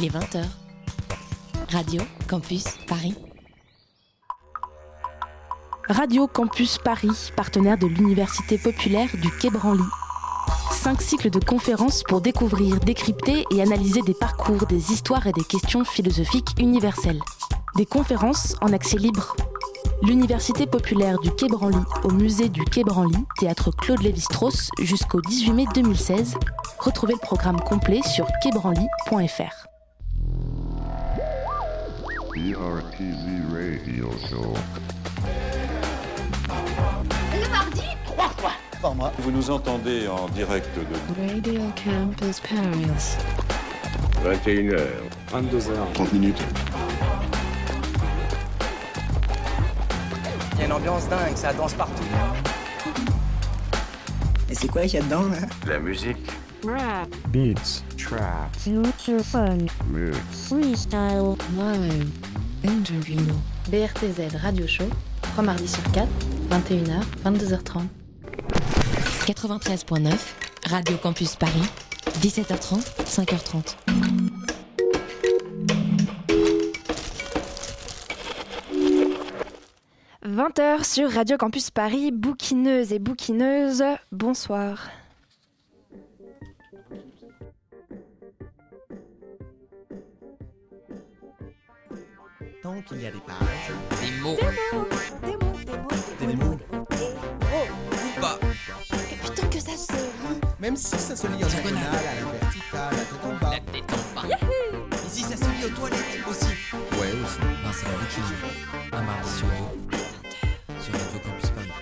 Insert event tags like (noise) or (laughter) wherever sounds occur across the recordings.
Il est 20h. Radio Campus Paris. Radio Campus Paris, partenaire de l'Université populaire du Quai Branly. Cinq cycles de conférences pour découvrir, décrypter et analyser des parcours, des histoires et des questions philosophiques universelles. Des conférences en accès libre. L'Université populaire du Quai Branly au musée du Quai Branly, théâtre Claude Lévi-Strauss jusqu'au 18 mai 2016. Retrouvez le programme complet sur quaibranly.fr. BRTZ Radio Show. Le mardi Trois fois par mois. Vous nous entendez en direct de Radio Campus Paris. 21h. 22h. 30 minutes. Il y a une ambiance dingue, ça danse partout. Et c'est quoi qu'il y a dedans là? La musique. Rap. Beats. Trap. Future Fun. Mix. Freestyle. Live. BRTZ Radio Show, 3 mardis sur 4, 21h, 22h30. 93.9, Radio Campus Paris, 17h30, 5h30. – 20h sur Radio Campus Paris, bouquineuses et bouquineuses, bonsoir. Tant qu'il y a des pages. Des mots. Des mots, des mots, Des mots. Ou pas. Et putain que ça se rit. Même si ça se lit en diagonale, à la verticale, la tête en bas. La tête en bas. Et si ça se lit aux toilettes aussi. Ouais, aussi. Ben, c'est la bouquine. Un mardi sur deux. Sur Radio Campus Paris.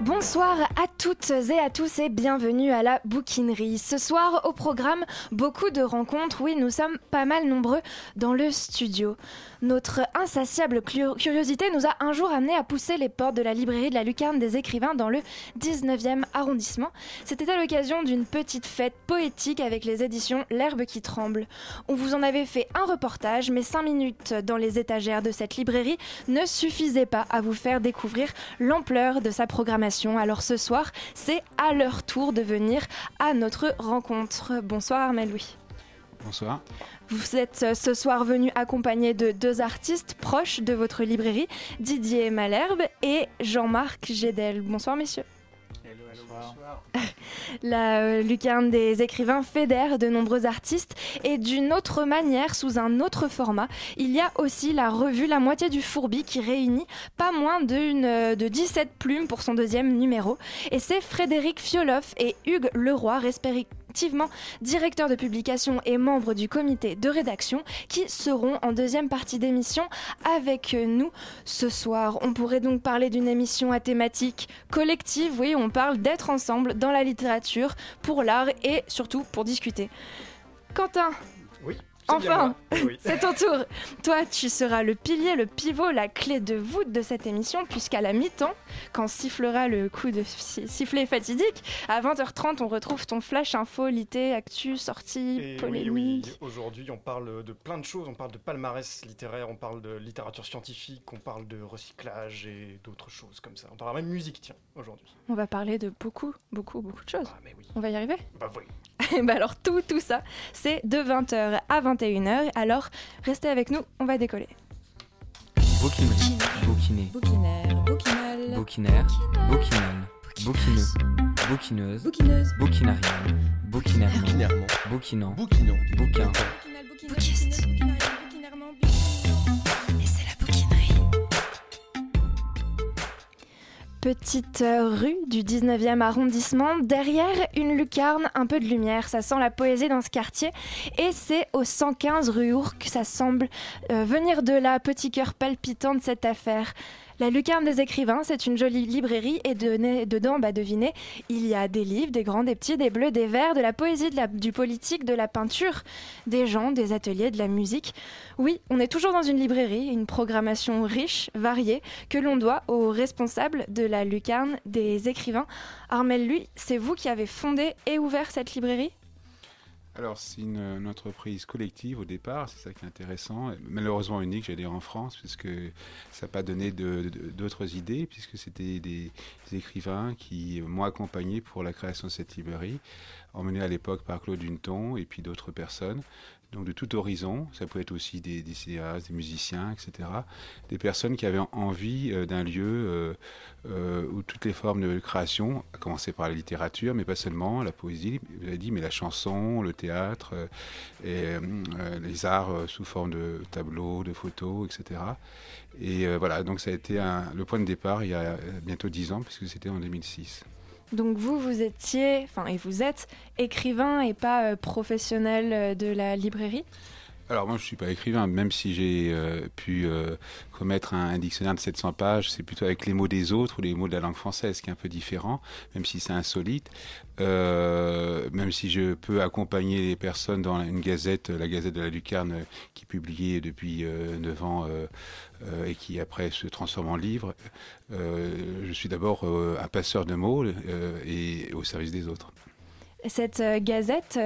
Bonsoir à toutes et à tous et bienvenue à la bouquinerie. Ce soir au programme, beaucoup de rencontres. Oui, nous sommes pas mal nombreux dans le studio. Notre insatiable cu- curiosité nous a un jour amené à pousser les portes de la librairie de la Lucarne des écrivains dans le 19e arrondissement. C'était à l'occasion d'une petite fête poétique avec les éditions L'herbe qui tremble. On vous en avait fait un reportage, mais 5 minutes dans les étagères de cette librairie ne suffisaient pas à vous faire découvrir l'ampleur de sa programmation. Alors ce soir, c'est à leur tour de venir à notre rencontre. Bonsoir Armel Louis. Bonsoir. Vous êtes euh, ce soir venu accompagné de deux artistes proches de votre librairie, Didier Malherbe et Jean-Marc Gédel. Bonsoir messieurs. (laughs) La euh, lucarne des écrivains fédère de nombreux artistes et d'une autre manière, sous un autre format, il y a aussi la revue La moitié du fourbi qui réunit pas moins d'une, euh, de 17 plumes pour son deuxième numéro. Et c'est Frédéric Fioloff et Hugues Leroy, directeur de publication et membre du comité de rédaction, qui seront en deuxième partie d'émission avec nous ce soir. On pourrait donc parler d'une émission à thématique collective, oui, on parle d'être ensemble dans la littérature, pour l'art et surtout pour discuter. Quentin. Enfin, Oui. (laughs) c'est ton tour. Toi, tu seras le pilier, le pivot, la clé de voûte de cette émission, puisqu'à la mi-temps, quand sifflera le coup de si- sifflet fatidique, à 20h30, on retrouve ton flash info, lité, actu, sortie, Et oui, polémique. oui, aujourd'hui on parle de plein de choses, on parle de palmarès littéraire, on parle de littérature scientifique, on parle de recyclage et d'autres choses comme ça. On parlera même musique, tiens, aujourd'hui. On va parler de beaucoup, beaucoup, beaucoup de choses. Ah mais oui, On va y arriver? Bah oui. Bah (laughs) alors tout, tout ça, c'est de 20h à 21h. Alors, restez avec nous, on va décoller. Bouquinerie. Bouquiné. Bouquinaire, bouquinal. Bouquinaire. Bouquinal. Bouquineux. Bouquineuse. Bouquineuse. Bouquinariat. Bouquinairement. Bouquinairement. Bouquinant. Bouquinant. Bouquin. Bouquinal, Petite rue du 19e arrondissement, derrière une lucarne, un peu de lumière, ça sent la poésie dans ce quartier. Et c'est au 115 rue que ça semble euh, venir de là, petit cœur palpitant de cette affaire. La lucarne des écrivains, c'est une jolie librairie et de- dedans, bah, devinez, il y a des livres, des grands, des petits, des bleus, des verts, de la poésie, du politique, de la peinture, des gens, des ateliers, de la musique. Oui, on est toujours dans une librairie, une programmation riche, variée, que l'on doit aux responsables de la lucarne des écrivains. Armel, lui, c'est vous qui avez fondé et ouvert cette librairie? Alors, c'est une, entreprise collective au départ, c'est ça qui est intéressant, malheureusement unique, j'allais dire en France, puisque ça n'a pas donné d'autres idées, puisque c'était des, des écrivains qui m'ont accompagné pour la création de cette librairie, emmenés à l'époque par Claude Dunton et puis d'autres personnes. Donc de tout horizon, ça peut être aussi des, des des musiciens, etc. Des personnes qui avaient envie euh, d'un lieu euh, euh, où toutes les formes de création, à commencer par la littérature, mais pas seulement, la poésie, vous l'avez dit, mais la chanson, le théâtre, les arts sous forme de tableaux, de photos, etc. Et voilà, donc ça a été le point de départ il y a bientôt dix ans, puisque c'était en 2006. Donc vous, vous étiez, enfin et vous êtes écrivain et pas euh, professionnel euh, de la librairie? Alors moi je suis pas écrivain, même si j'ai euh, pu euh, commettre un, dictionnaire de 700 pages, c'est plutôt avec les mots des autres ou les mots de la langue française, qui est un peu différent, même si c'est insolite. Euh, même si je peux accompagner les personnes dans une gazette, la Gazette de la Lucarne, qui est publiée depuis euh, 9 ans et qui après se transforme en livre. Je suis d'abord un passeur de mots et au service des autres. Cette gazette,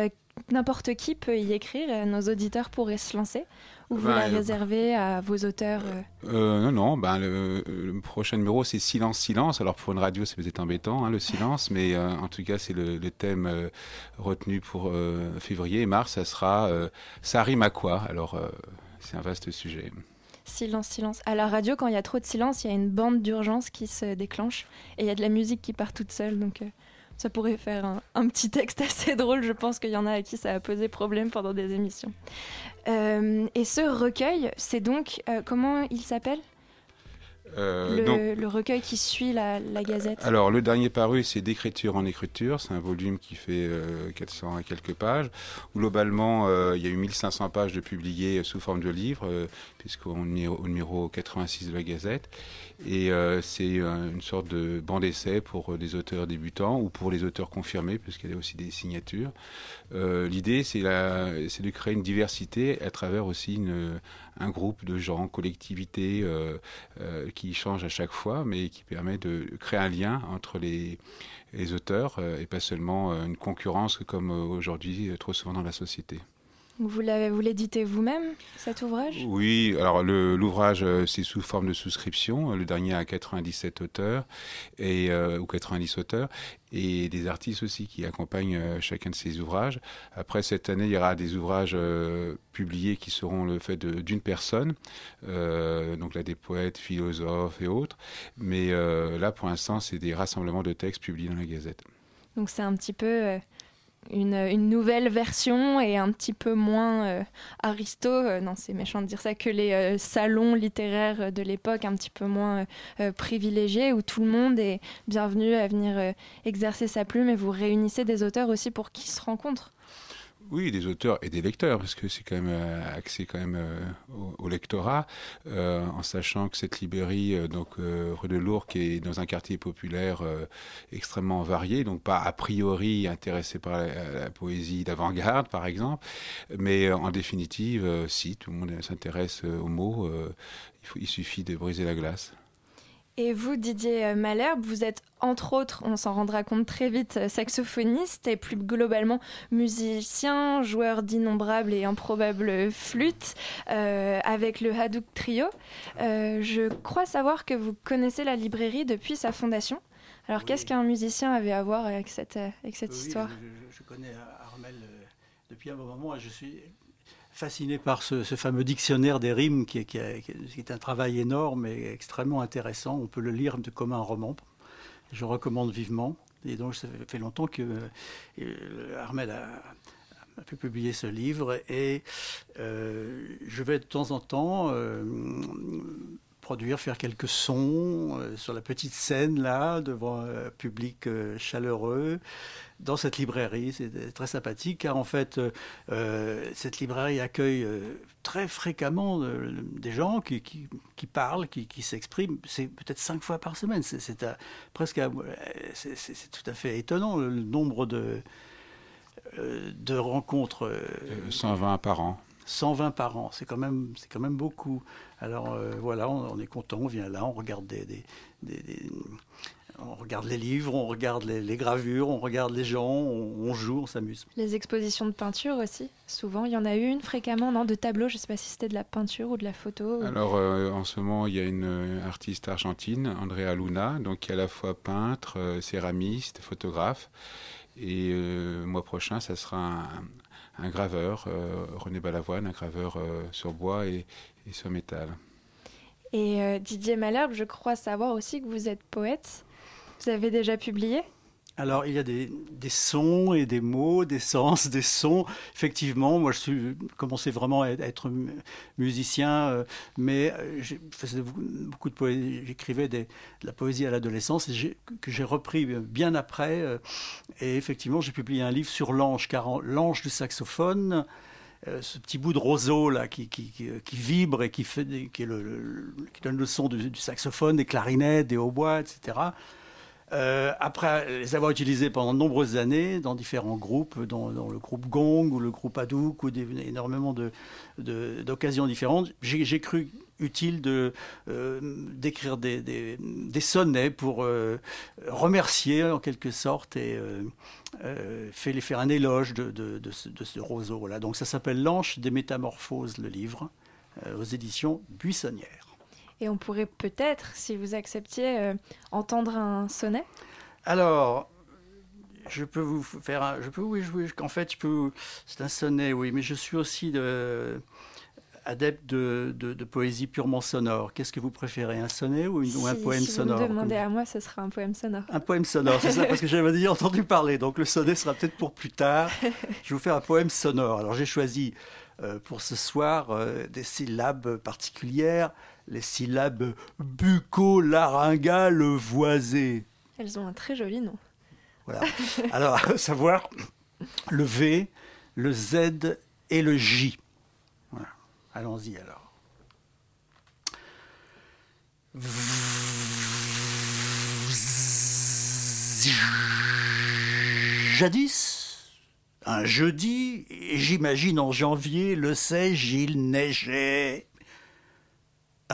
n'importe qui peut y écrire, nos auditeurs pourraient se lancer Ou vous Ben, la euh, réservez à vos auteurs euh, Euh, non, non, ben, le, le prochain numéro c'est Silence, Silence. Alors pour une radio c'est peut-être embêtant, hein, le silence, mais euh, en tout cas c'est le, le thème euh, retenu pour février et mars, ça sera Ça rime à quoi? Alors c'est un vaste sujet. Silence, silence. À la radio, quand il y a trop de silence, il y a une bande d'urgence qui se déclenche et il y a de la musique qui part toute seule. Donc ça pourrait faire un, petit texte (laughs) assez drôle. Je pense qu'il y en a à qui ça a posé problème pendant des émissions. Euh, et ce recueil, c'est donc, euh, comment il s'appelle? Euh, le, donc, le recueil qui suit la, la gazette Alors, le dernier paru, c'est d'écriture en écriture. C'est un volume qui fait euh, 400 et quelques pages. Globalement, euh, il y a eu 1500 pages de publiés sous forme de livre, euh, puisqu'on est au numéro 86 de la Gazette. Et euh, c'est euh, une sorte de banc d'essai pour euh, des auteurs débutants ou pour les auteurs confirmés, puisqu'il y a aussi des signatures. Euh, L'idée, c'est de créer une diversité à travers aussi une, un groupe de gens, collectivités euh, euh, qui changent à chaque fois, mais qui permet de créer un lien entre les, les auteurs euh, et pas seulement une concurrence comme aujourd'hui trop souvent dans la société. Vous l'éditez vous-même, cet ouvrage? Oui, alors l'ouvrage euh, c'est sous forme de souscription. Le dernier a 97 auteurs et euh, ou 90 auteurs et des artistes aussi qui accompagnent euh, chacun de ces ouvrages. Après cette année, il y aura des ouvrages euh, publiés qui seront le fait d'une personne, euh, donc là des poètes, philosophes et autres. Mais là, pour l'instant, c'est des rassemblements de textes publiés dans la Gazette. Donc c'est un petit peu une, nouvelle version et un petit peu moins euh, aristo, euh, non c'est méchant de dire ça, que les euh, salons littéraires de l'époque, un petit peu moins privilégiés, où tout le monde est bienvenu à venir exercer sa plume et vous réunissez des auteurs aussi pour qu'ils se rencontrent. Oui, des auteurs et des lecteurs, parce que c'est quand même euh, axé quand même euh, au, lectorat, euh, en sachant que cette librairie, donc rue de Lourdes, qui est dans un quartier populaire extrêmement varié, donc pas a priori intéressé par la, poésie d'avant-garde, par exemple, mais en définitive, si tout le monde s'intéresse aux mots, il suffit de briser la glace. Et vous, Didier Malherbe, vous êtes entre autres, on s'en rendra compte très vite, euh, saxophoniste et plus globalement musicien, joueur d'innombrables et improbables flûtes euh, avec le Hadouk Trio. Euh, je crois savoir que vous connaissez la librairie depuis sa fondation. Alors qu'est-ce qu'un musicien avait à voir avec cette, avec cette Oui, histoire? je, je- connais Armel depuis un bon moment et je suis fasciné par ce, fameux dictionnaire des rimes qui est, un travail énorme et extrêmement intéressant. On peut le lire comme un roman. Je recommande vivement. Et donc, ça fait longtemps que euh, Armel a, pu publier ce livre et euh, je vais de temps en temps euh, faire quelques sons euh, sur la petite scène là, devant un public euh, chaleureux, dans cette librairie. C'est très sympathique car en fait, euh, euh, cette librairie accueille euh, très fréquemment euh, des gens qui, qui, parlent, qui, qui s'expriment. C'est peut-être cinq fois par semaine. C'est- presque c'est tout à fait étonnant le, nombre de, euh, de rencontres. euh, Euh, 120 par an. 120 par an, c'est quand même, c'est quand même beaucoup. Alors euh, voilà, on, on est content, on vient là, on regarde des, des- des- des- on regarde les livres, on regarde les, les gravures, on regarde les gens, on, on joue, on s'amuse. Les expositions de peinture aussi, souvent. Il y en a eu une fréquemment, non De tableaux, je ne sais pas si c'était de la peinture ou de la photo. ou- Alors, euh, en ce moment, il y a une euh, artiste argentine, Andrea Luna, donc qui est à la fois peintre, euh, céramiste, photographe. Et euh, le mois prochain, ça sera un, un graveur, euh, René Balavoine, un graveur euh, sur bois et, sur métal. Et euh, Didier Malherbe, je crois savoir aussi que vous êtes poète. Vous avez déjà publié? Alors, il y a des, sons et des mots, des sens, des sons. Effectivement, moi, je suis commencé vraiment à être- musicien, euh, mais euh. J'écrivais de la poésie à l'adolescence que j'ai repris bien après. euh, et effectivement, j'ai publié un livre sur l'ange, car l'ange du saxophone. euh, ce petit bout de roseau là qui, vibre et qui, donne le son du saxophone, des clarinettes, des hautbois, etc. Euh, après les avoir utilisés pendant de nombreuses années dans différents groupes, dans, le groupe Gong ou le groupe Hadouk ou des, énormément d'occasions différentes, j'ai cru utile euh, d'écrire des, des- sonnets pour euh, remercier en quelque sorte et faire un éloge de, de- ce, ce roseau. Là. Donc ça s'appelle L'Anche des Métamorphoses, le livre, aux éditions Buissonnières. Et on pourrait peut-être, si vous acceptiez, euh, entendre un sonnet Alors, je peux vous faire un. Je peux, oui, oui, en fait, je peux. C'est un sonnet, oui, mais je suis aussi de, adepte de, de- de poésie purement sonore. Qu'est-ce que vous préférez, un sonnet ou, une- ou un Si- poème si sonore vous me demandez à moi, ce sera un poème sonore. Un poème sonore, c'est ça, parce que j'avais déjà entendu parler. Donc le sonnet sera peut-être pour plus tard. Je vais vous faire un poème sonore. Alors j'ai choisi euh, pour ce soir euh, des syllabes particulières, les syllabes bucco-laryngales voisées. Elles ont un très joli nom. Voilà. Alors, à savoir le V, le Z et le J. Voilà. Allons-y alors. Jadis, un jeudi, j'imagine en janvier, le sais-je, il neigeait.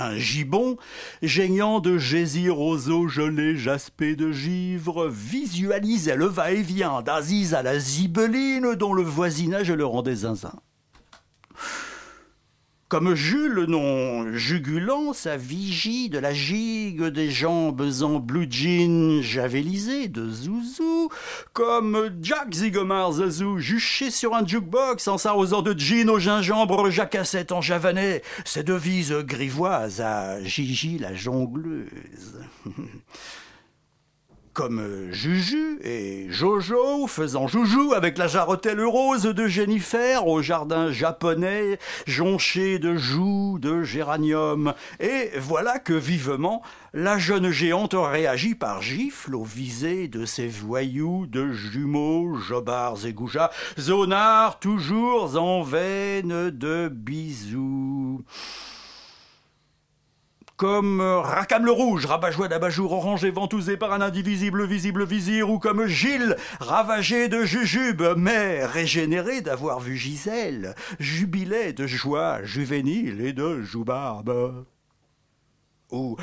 Un gibon, geignant de gésies roseaux gelés jaspés de givre, visualisait le va-et-vient d'Aziz à la zibeline dont le voisinage le rendait zinzin. Comme Jules, non jugulant, sa vigie de la gigue des jambes en blue jean javelisé de zouzou, comme Jack Zigomar Zazou, juché sur un jukebox en s'arrosant de gin au gingembre jacassette en javanais, ses devises grivoises à Gigi la jongleuse. (laughs) Comme Juju et Jojo faisant joujou avec la jarretelle rose de Jennifer au jardin japonais jonché de joues de géranium. Et voilà que vivement la jeune géante réagit par gifle aux visées de ses voyous de jumeaux, jobards et goujats, zonards toujours en veine de bisous comme euh, Racam le Rouge, rabat-joie d'abat-jour orange et ventousé par un indivisible visible vizir, ou comme Gilles, ravagé de jujube, mais régénéré d'avoir vu Gisèle, jubilé de joie juvénile et de joubarbe. Ou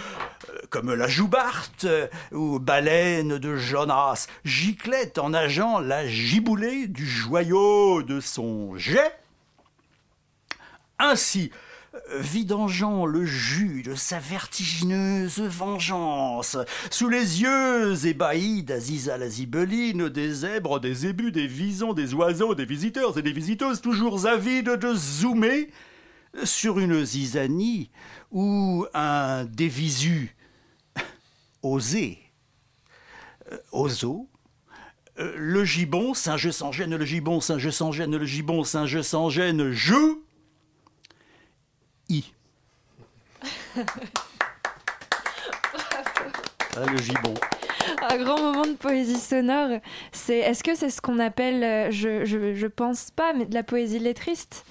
euh, comme la joubarte, euh, ou baleine de Jonas, giclette en nageant la giboulée du joyau de son jet. Ainsi, vidangeant le jus de sa vertigineuse vengeance, sous les yeux ébahis d'Aziza la zibeline, des zèbres, des zébus, des visons, des oiseaux, des visiteurs et des visiteuses toujours avides de zoomer sur une zizanie ou un dévisu (laughs) osé, euh, ozo, euh, le gibon, Saint-Je sans gêne, le gibon, Saint-Je sans gêne, le gibon, Saint-Je sans gêne, I. Voilà (laughs) le gibon. Un grand moment de poésie sonore, c'est est-ce que c'est ce qu'on appelle, euh, je, je, je pense pas, mais de la poésie lettriste?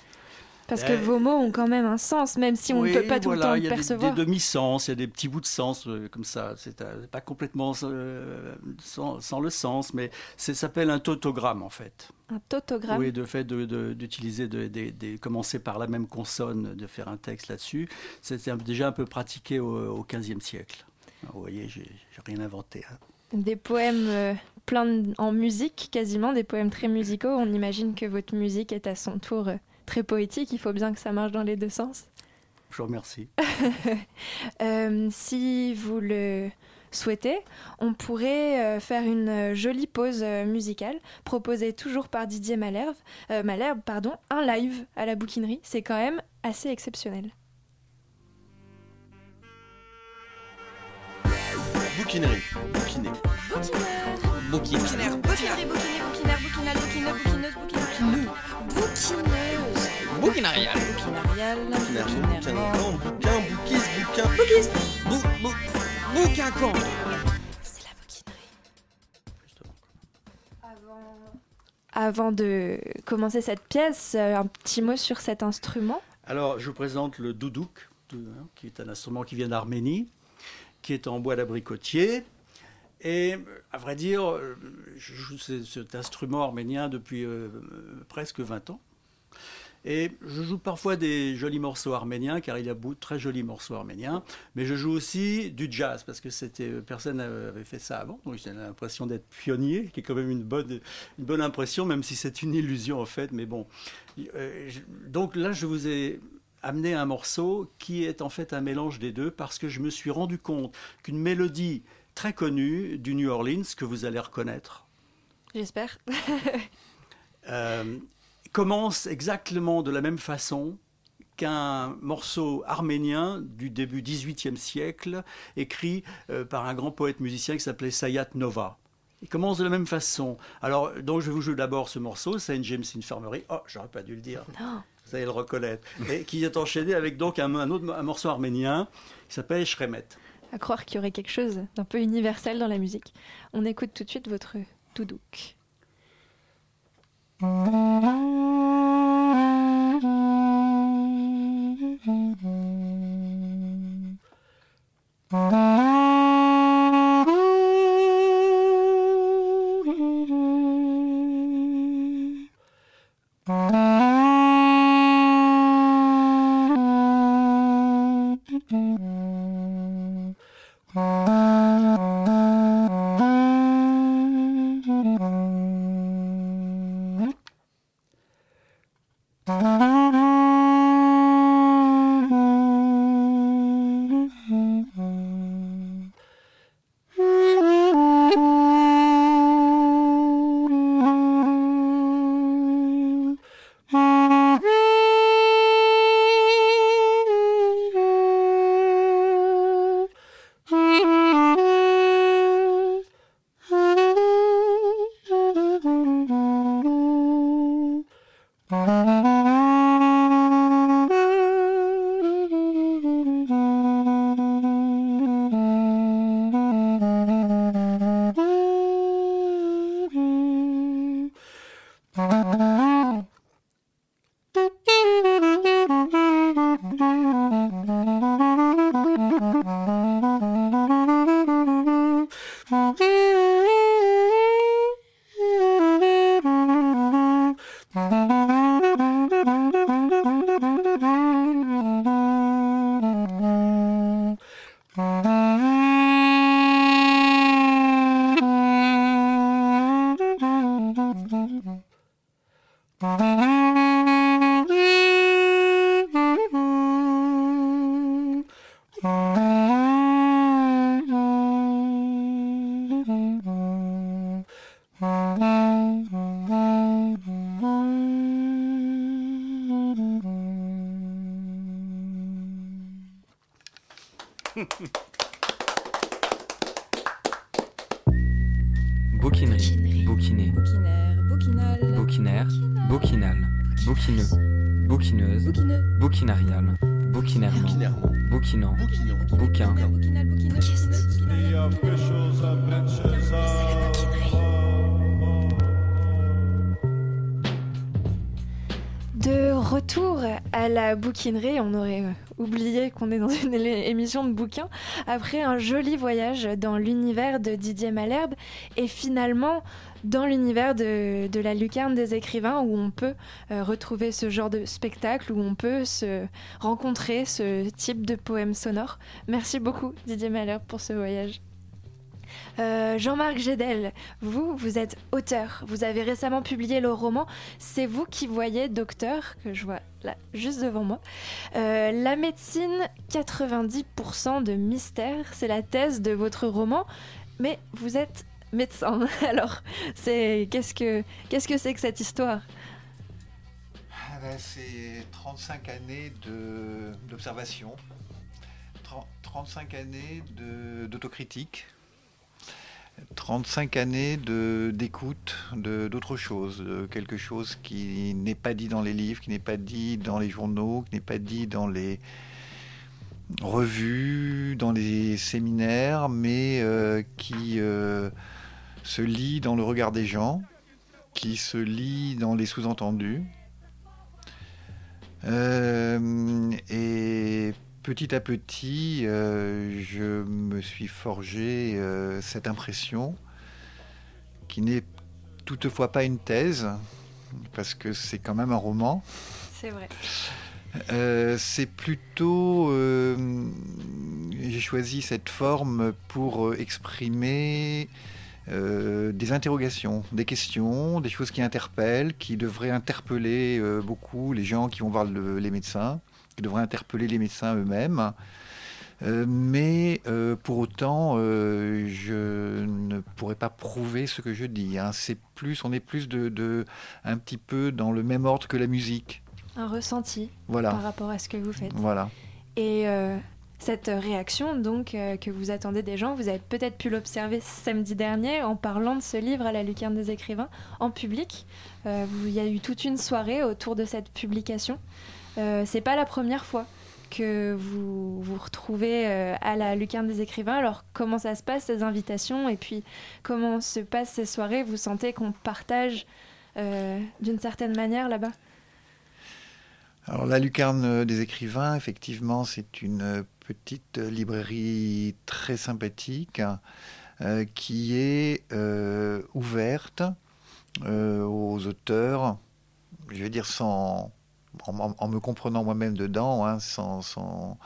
Parce que Euh, vos mots ont quand même un sens, même si on Oui, ne peut pas tout voilà, le il temps y le a des- percevoir. Des, demi-sens, il y a des petits bouts de sens euh, comme ça. C'est euh, pas complètement euh, sans, sans le sens, mais ça s'appelle un tautogramme en fait. Un tautogramme Oui, de fait d'utiliser, de, de- de commencer par la même consonne, de faire un texte là-dessus. C'était déjà un peu pratiqué au, XVe siècle. Alors, vous voyez, j'ai rien inventé. hein. des poèmes euh, plein en musique, quasiment des poèmes très musicaux. On imagine que votre musique est à son tour très poétique. Il faut bien que ça marche dans les deux sens. Je vous remercie. (laughs) Euh, si vous le souhaitez, on pourrait euh, faire une jolie pause euh, musicale proposée toujours par Didier Malherbe, euh, Malherbe pardon, un live à la bouquinerie. C'est quand même assez exceptionnel. Bouquinerie. Bouquiné. Bouquinaire. Bouquinaire. Bouquinerie, bouquiner, bouquinaire, bouquinal, bouquineux, bouquineuse, bouquinariale. Bouquineuse. Bouquinarial. Bouquinairement. Bouquin. Bouquin. Bouquin. Bouquiste. Bou, bou, bouquincan. C'est la bouquinerie. Avant de commencer cette pièce, euh, un petit mot sur cet instrument. Alors, je vous présente le doudouk, hein, qui est un instrument qui vient d'Arménie, qui est en bois d'abricotier. Et à vrai dire, euh, je joue ce- cet instrument arménien depuis euh, euh, presque 20 ans. Et je joue parfois des jolis morceaux arméniens, car il y a beaucoup de très jolis morceaux arméniens. Mais je joue aussi du jazz, parce que c'était, euh, personne n'avait fait ça avant. Donc j'ai l'impression d'être pionnier, qui est quand même une bonne, une bonne impression, même si c'est une illusion en fait. Mais bon. Euh, donc là, je vous ai amené un morceau qui est en fait un mélange des deux, parce que je me suis rendu compte qu'une mélodie très connue du New Orleans, que vous allez reconnaître, J'espère. euh, commence exactement de la même façon qu'un morceau arménien du début 18e siècle, écrit euh, par un grand poète musicien qui s'appelait Sayat Nova. Il commence de la même façon. Alors, donc, je vais vous jouer d'abord ce morceau, Saint James Infirmary. Oh, j'aurais pas dû le dire. Non. Vous allez le reconnaître. Et qui est enchaîné avec donc un, un autre un morceau arménien qui s'appelle Shremet. À croire qu'il y aurait quelque chose d'un peu universel dans la musique. On écoute tout de suite votre doudouk. Bouquinerie, on aurait euh, oublié qu'on est dans une (laughs) émission de bouquins, après un joli voyage dans l'univers de Didier Malherbe et finalement dans l'univers de, de la lucarne des écrivains où on peut euh, retrouver ce genre de spectacle, où on peut se rencontrer ce type de poème sonore. Merci beaucoup Didier Malherbe pour ce voyage. Euh, Jean-Marc Gédel, vous, vous êtes auteur. Vous avez récemment publié le roman C'est vous qui voyez, docteur, que je vois là, juste devant moi. Euh, la médecine, 90% de mystère, c'est la thèse de votre roman. Mais vous êtes médecin. (laughs) Alors, c'est qu'est-ce que que c'est que cette histoire? Ah ben, C'est 35 années d'observation, 35 années d'autocritique 35 années d'écoute de, d'autres choses, de quelque chose qui n'est pas dit dans les livres, qui n'est pas dit dans les journaux, qui n'est pas dit dans les revues, dans les séminaires, mais euh, qui euh, se lit dans le regard des gens, qui se lit dans les sous-entendus. Euh, et petit à petit, euh, je me suis forgé euh, cette impression qui n'est toutefois pas une thèse, parce que c'est quand même un roman. C'est vrai. Euh, c'est plutôt. J'ai choisi cette forme pour exprimer des interrogations, des questions, des choses qui interpellent, qui devraient interpeller beaucoup les gens qui vont voir les médecins qui devrait interpeller les médecins eux-mêmes. Euh, mais euh, pour autant, euh, je ne pourrais pas prouver ce que je dis. Hein. C'est plus, on est plus de, un petit peu dans le même ordre que la musique. Un ressenti voilà. par rapport à ce que vous faites. Voilà. Et cette réaction donc que vous attendez des gens, vous avez peut-être pu l'observer samedi dernier en parlant de ce livre à la lucarne des écrivains en public. il y a eu toute une soirée autour de cette publication. Euh, c'est pas la première fois que vous vous retrouvez euh, à la lucarne des écrivains. Alors comment ça se passe ces invitations? Et puis comment se passent ces soirées? Vous sentez qu'on partage euh, d'une certaine manière là-bas? Alors la lucarne des écrivains, effectivement, c'est une petite librairie très sympathique qui est ouverte aux auteurs, je vais dire sans en, me comprenant moi-même dedans, hein, sans,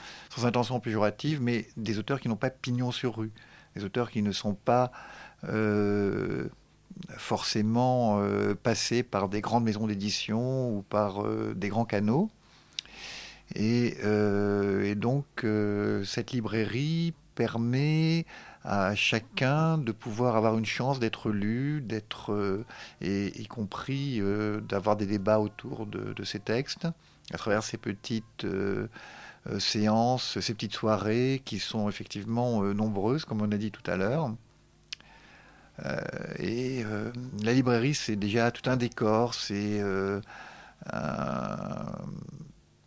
intention péjorative, mais des auteurs qui n'ont pas pignon sur rue, des auteurs qui ne sont pas euh, forcément euh, passés par des grandes maisons d'édition ou par euh, des grands canaux. Et donc cette librairie permet à chacun de pouvoir avoir une chance d'être lu, d'être, euh, et y compris euh, d'avoir des débats autour de, ces textes, à travers ces petites euh, séances, ces petites soirées qui sont effectivement nombreuses, comme on a dit tout à l'heure. et la librairie, c'est déjà tout un décor, c'est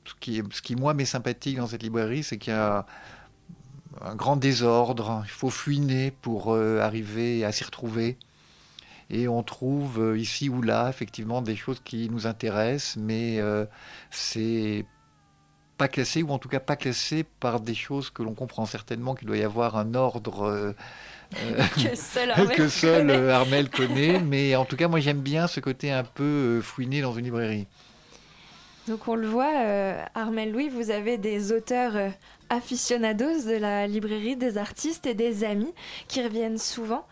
ce qui, ce qui, moi, m'est sympathique dans cette librairie, c'est qu'il y a un grand désordre. Il faut fouiner pour euh, arriver à s'y retrouver. Et on trouve euh, ici ou là, effectivement, des choses qui nous intéressent, mais euh, c'est pas classé, ou en tout cas pas classé par des choses que l'on comprend certainement qu'il doit y avoir un ordre (laughs) que seul, (laughs) Armel, que seul Armel connaît. Mais en tout cas, moi j'aime bien ce côté un peu fouiner dans une librairie. Donc on le voit, Armel Louis, vous avez des auteurs aficionados de la librairie, des artistes et des amis qui reviennent souvent.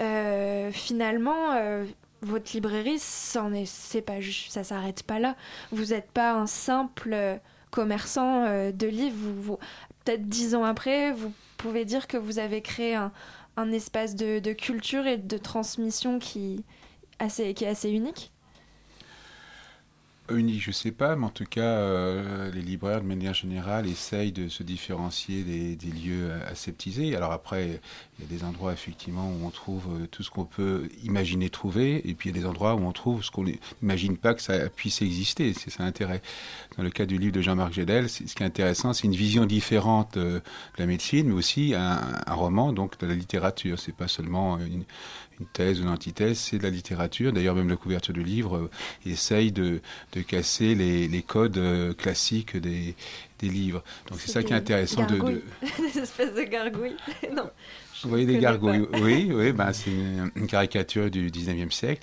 Euh, finalement, euh, votre librairie, c'en est, pas, ça s'arrête pas là. Vous n'êtes pas un simple commerçant euh, de livres. Peut-être dix ans après, vous pouvez dire que vous avez créé un, un espace de, de, culture et de transmission qui, assez, qui est assez unique unique, je sais pas, mais en tout cas, euh, les libraires, de manière générale, essayent de se différencier des, lieux aseptisés. Alors après, il y a des endroits, effectivement, où on trouve euh, tout ce qu'on peut imaginer trouver, et puis il y a des endroits où on trouve ce qu'on n'imagine pas que ça puisse exister. C'est ça l'intérêt. Dans le cas du livre de Jean-Marc Gédel, ce qui est intéressant, c'est une vision différente de la médecine, mais aussi un, roman, donc de la littérature. C'est pas seulement une, thèse ou une antithèse, c'est de la littérature. D'ailleurs, même la couverture du livre euh, essaye de, de casser les, les codes euh, classiques des, des livres. Donc c'est ça qui est intéressant de, de... (laughs) des espèces de gargouilles. (laughs) non. Vous voyez des gargouilles, oui, oui ben c'est une, caricature du 19e siècle.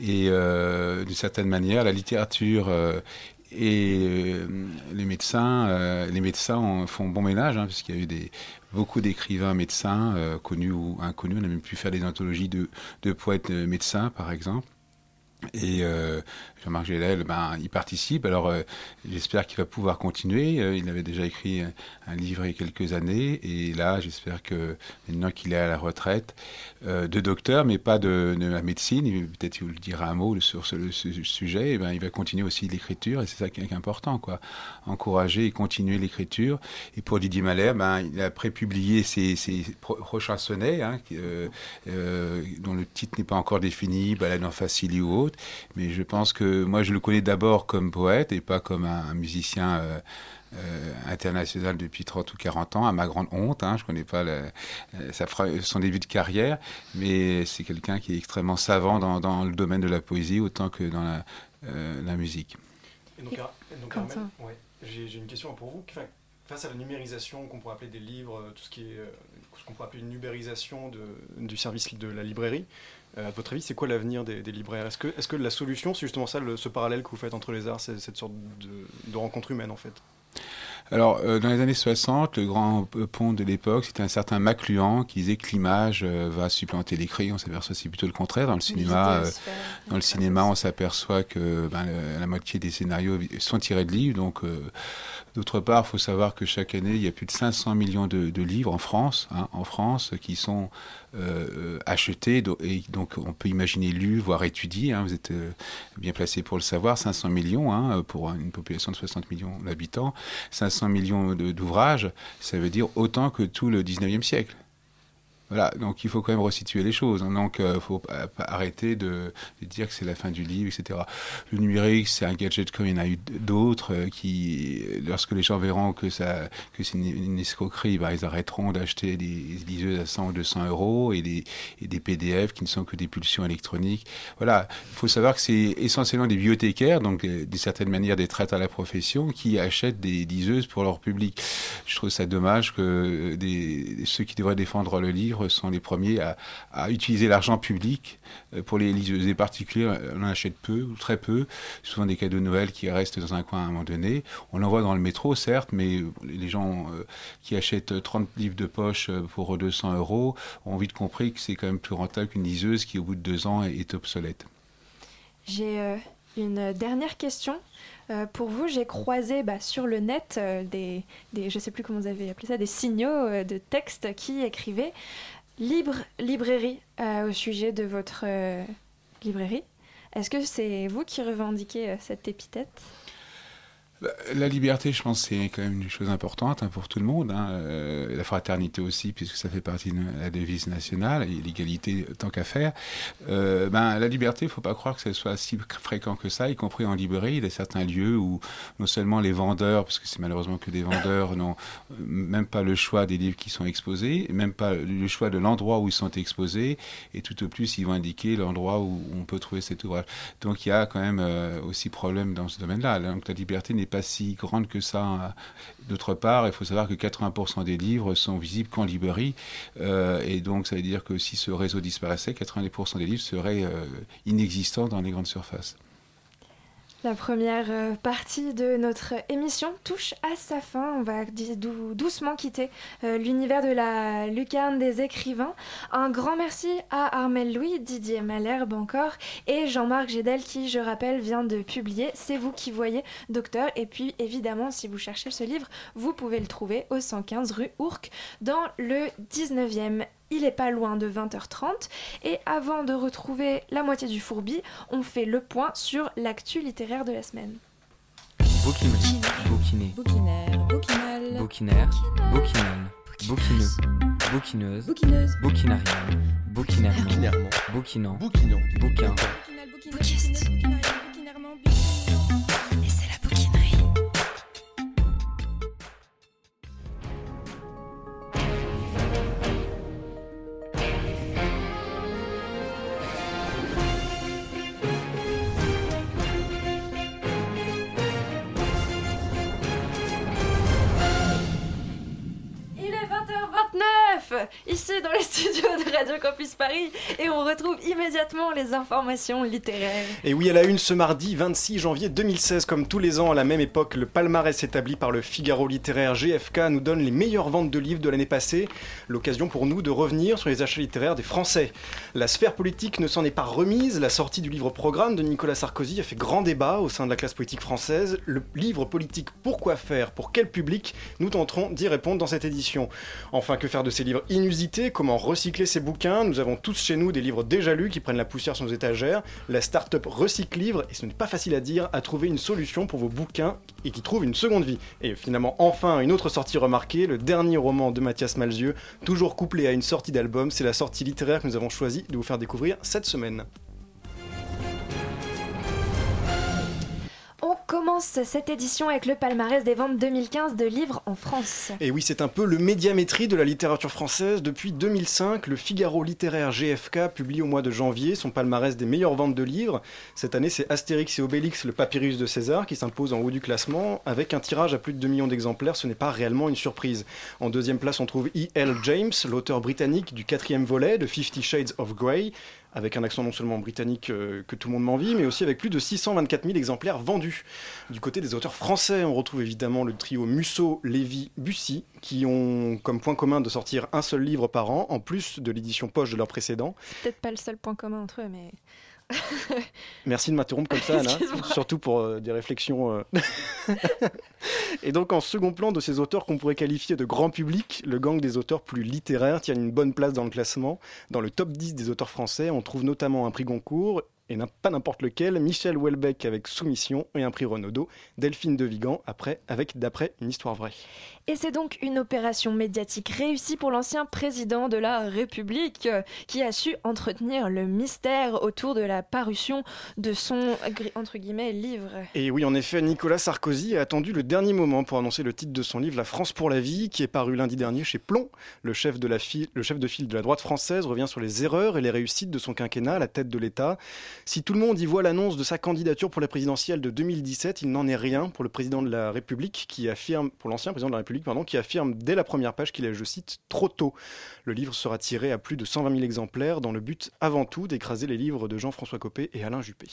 Et euh, d'une certaine manière, la littérature Et euh, les médecins, euh, les médecins ont- font bon ménage, hein, puisqu'il y a eu des, beaucoup d'écrivains médecins, euh, connus ou inconnus. On a même pu faire des anthologies de, de poètes médecins, par exemple. Et Jean-Marc Gélel, ben, il participe. Alors, euh, j'espère qu'il va pouvoir continuer. Euh, il avait déjà écrit un, livre il y a quelques années. Et là, j'espère que maintenant qu'il est à la retraite, euh, de docteur, mais pas de, la médecine, il- peut-être qu'il vous dira un mot sur ce, sujet, et ben, il va continuer aussi l'écriture. Et c'est ça qui est important, quoi. Encourager et continuer l'écriture. Et pour Didier Malher, ben, il a prépublié ses, ses pro- prochains sonnets, hein, euh, euh, dont le titre n'est pas encore défini, Balade en Facili ou autre. Mais je pense que moi, je le connais d'abord comme poète et pas comme un, un musicien euh, euh, international depuis 30 ou 40 ans, à ma grande honte. Hein, je connais pas le- euh, sa son début de carrière, mais c'est quelqu'un qui est extrêmement savant dans, dans le domaine de la poésie autant que dans la, euh, la musique. Et donc, donc, Quentin. Armel, ouais, j'ai j'ai une question pour vous. Enfin, face à la numérisation qu'on pourrait appeler des livres, tout ce qui est ce qu'on pourrait appeler une ubérisation de, du service de la librairie, euh, à votre avis, c'est quoi l'avenir des, libraires? Est-ce que, est que la solution, c'est justement ça, ce parallèle que vous faites entre les arts, cette sorte de rencontre humaine en fait? Alors, euh, dans les années 60, le grand p- pont de l'époque, c'était un certain Macluhan qui disait que l'image euh, va supplanter l'écrit. On s'aperçoit c'est plutôt le contraire. Dans le cinéma, euh, dans le cinéma, on s'aperçoit que ben, le- la moitié des scénarios sont tirés de livres. Donc, euh, d'autre part, il faut savoir que chaque année, il y a plus de 500 millions de, de livres en France, hein, en France, qui sont euh, euh, achetés. Do- Et donc, on peut imaginer lus, voire étudiés. hein. vous êtes euh, bien placé pour le savoir. 500 millions hein, pour une population de 60 millions d'habitants. 500 millions de- d'ouvrages, ça veut dire autant que tout le 19e siècle. Voilà, donc il faut quand même resituer les choses. hein. Donc il ne faut arrêter de, dire que c'est la fin du livre, etc. Le numérique, c'est un gadget comme il y en a eu d'autres euh, qui, lorsque les gens verront que, c'est une, escroquerie, bah, ils arrêteront d'acheter des liseuses à 100 ou 200 euros et des, et des PDF qui ne sont que des pulsions électroniques. Voilà, il faut savoir que c'est essentiellement des bibliothécaires, donc euh, d'une certaine manière des traites à la profession, qui achètent des liseuses pour leur public. Je trouve ça dommage que des, ceux qui devraient défendre le livre sont les premiers à, utiliser l'argent public euh, pour les liseuses. Particuliers, on en achète peu ou très peu, souvent des cadeaux de Noël qui restent dans un coin à un moment donné. On en voit dans le métro, certes, mais les gens euh, qui achètent 30 livres de poche euh, pour 200 euros ont vite compris que c'est quand même plus rentable qu'une liseuse qui, au bout de deux ans, est, obsolète. J'ai euh, une dernière question. Euh, pour vous, j'ai croisé bah, sur le net euh, des, je sais plus comment vous avez appelé ça, des signaux euh, de texte qui écrivaient libre librairie au sujet de votre librairie. Est-ce que c'est vous qui revendiquez cette épithète? La liberté, je pense, c'est quand même une chose importante hein, pour tout le monde. hein. Euh, la fraternité aussi, puisque ça fait partie de la devise nationale, et l'égalité tant qu'à faire. Euh, ben, la liberté, il ne faut pas croire que ce soit si fréquent que ça, y compris en librairie. Il y a certains lieux où non seulement les vendeurs, parce que c'est malheureusement que des vendeurs, n'ont euh, même pas le choix des livres qui sont exposés, même pas le choix de l'endroit où ils sont exposés, et tout au plus, ils vont indiquer l'endroit où on peut trouver cet ouvrage. Donc il y a quand même aussi problème dans ce domaine-là. Donc la liberté n'est pas si grande que ça. hein. D'autre part, il faut savoir que 80% des livres sont visibles qu'en librairie. Euh, et donc, ça veut dire que si ce réseau disparaissait, 90% des livres seraient euh, inexistants dans les grandes surfaces. La première euh, partie de notre émission touche à sa fin. On va doucement quitter euh, l'univers de la lucarne des écrivains. Un grand merci à Armel Louis, Didier Malherbe encore, et Jean-Marc Gédel qui, je rappelle, vient de publier C'est vous qui voyez, docteur. Et puis, évidemment, si vous cherchez ce livre, vous pouvez le trouver au 115 rue Ourcq, dans le 19e. Il est pas loin de 20h30 et avant de retrouver la moitié du fourbi, on fait le point sur l'actu littéraire de la semaine. Bouquinerie, bouquiné, Bouquinaire, bouquinal. bouquinaire, bouquinal, bouquineux, bouquineuse, Bouquineuse. bouquinarienne, bouquinairement, bouquinant, bouquin, Bouquinal, Il est 20h29 Jeff, ici dans les (laughs) studios de Radio Campus Paris, et on retrouve immédiatement les informations littéraires. Et oui, à la une ce mardi 26 janvier 2016, comme tous les ans à la même époque, le palmarès établi par le Figaro littéraire GFK nous donne les meilleures ventes de livres de l'année passée. L'occasion pour nous de revenir sur les achats littéraires des Français. La sphère politique ne s'en est pas remise. La sortie du livre programme de Nicolas Sarkozy a fait grand débat au sein de la classe politique française. Le livre politique Pourquoi faire? Pour quel public? Nous tenterons d'y répondre dans cette édition. Enfin, que faire de ces livres? Inusités Comment recycler ces bouquins Nous avons tous chez nous des livres déjà lus qui prennent la poussière sur nos étagères. La start-up Recycle Livre, et ce n'est pas facile à dire, a trouvé une solution pour vos bouquins et qui trouve une seconde vie. Et finalement, enfin, une autre sortie remarquée, le dernier roman de Mathias Malzieu, toujours couplé à une sortie d'album, c'est la sortie littéraire que nous avons choisi de vous faire découvrir cette semaine. On commence cette édition avec le palmarès des ventes 2015 de livres en France. Et oui, c'est un peu le médiamétrie de la littérature française. Depuis 2005, le Figaro littéraire GFK publie au mois de janvier son palmarès des meilleures ventes de livres. Cette année, c'est Astérix et Obélix, le papyrus de César, qui s'impose en haut du classement. Avec un tirage à plus de 2 millions d'exemplaires, ce n'est pas réellement une surprise. En deuxième place, on trouve E.L. James, l'auteur britannique du quatrième volet de Fifty Shades of Grey avec un accent non seulement britannique euh, que tout le monde m'envie, mais aussi avec plus de 624 000 exemplaires vendus. Du côté des auteurs français, on retrouve évidemment le trio Musso, Lévy, Bussy, qui ont comme point commun de sortir un seul livre par an, en plus de l'édition poche de leur précédent. Peut-être pas le seul point commun entre eux, mais... (laughs) Merci de m'interrompre comme ça, Anna, surtout pour euh, des réflexions. euh. (laughs) Et donc, en second plan de ces auteurs qu'on pourrait qualifier de grand public, le gang des auteurs plus littéraires tient une bonne place dans le classement. Dans le top 10 des auteurs français, on trouve notamment un prix Goncourt et pas n'importe lequel, Michel Houellebecq avec Soumission et un prix Renaudot, Delphine de Vigan après, avec D'après une histoire vraie. Et c'est donc une opération médiatique réussie pour l'ancien président de la République euh, qui a su entretenir le mystère autour de la parution de son entre guillemets livre. Et oui, en effet, Nicolas Sarkozy a attendu le dernier moment pour annoncer le titre de son livre La France pour la vie, qui est paru lundi dernier chez Plomb. Le chef de, la file- le chef de file de la droite française revient sur les erreurs et les réussites de son quinquennat à la tête de l'État. Si tout le monde y voit l'annonce de sa candidature pour la présidentielle de 2017, il n'en est rien pour le président de la République qui affirme, pour l'ancien président de la République, pardon, qui affirme dès la première page qu'il est, je cite, trop tôt. Le livre sera tiré à plus de 120 000 exemplaires dans le but avant tout d'écraser les livres de Jean-François Copé et Alain Juppé.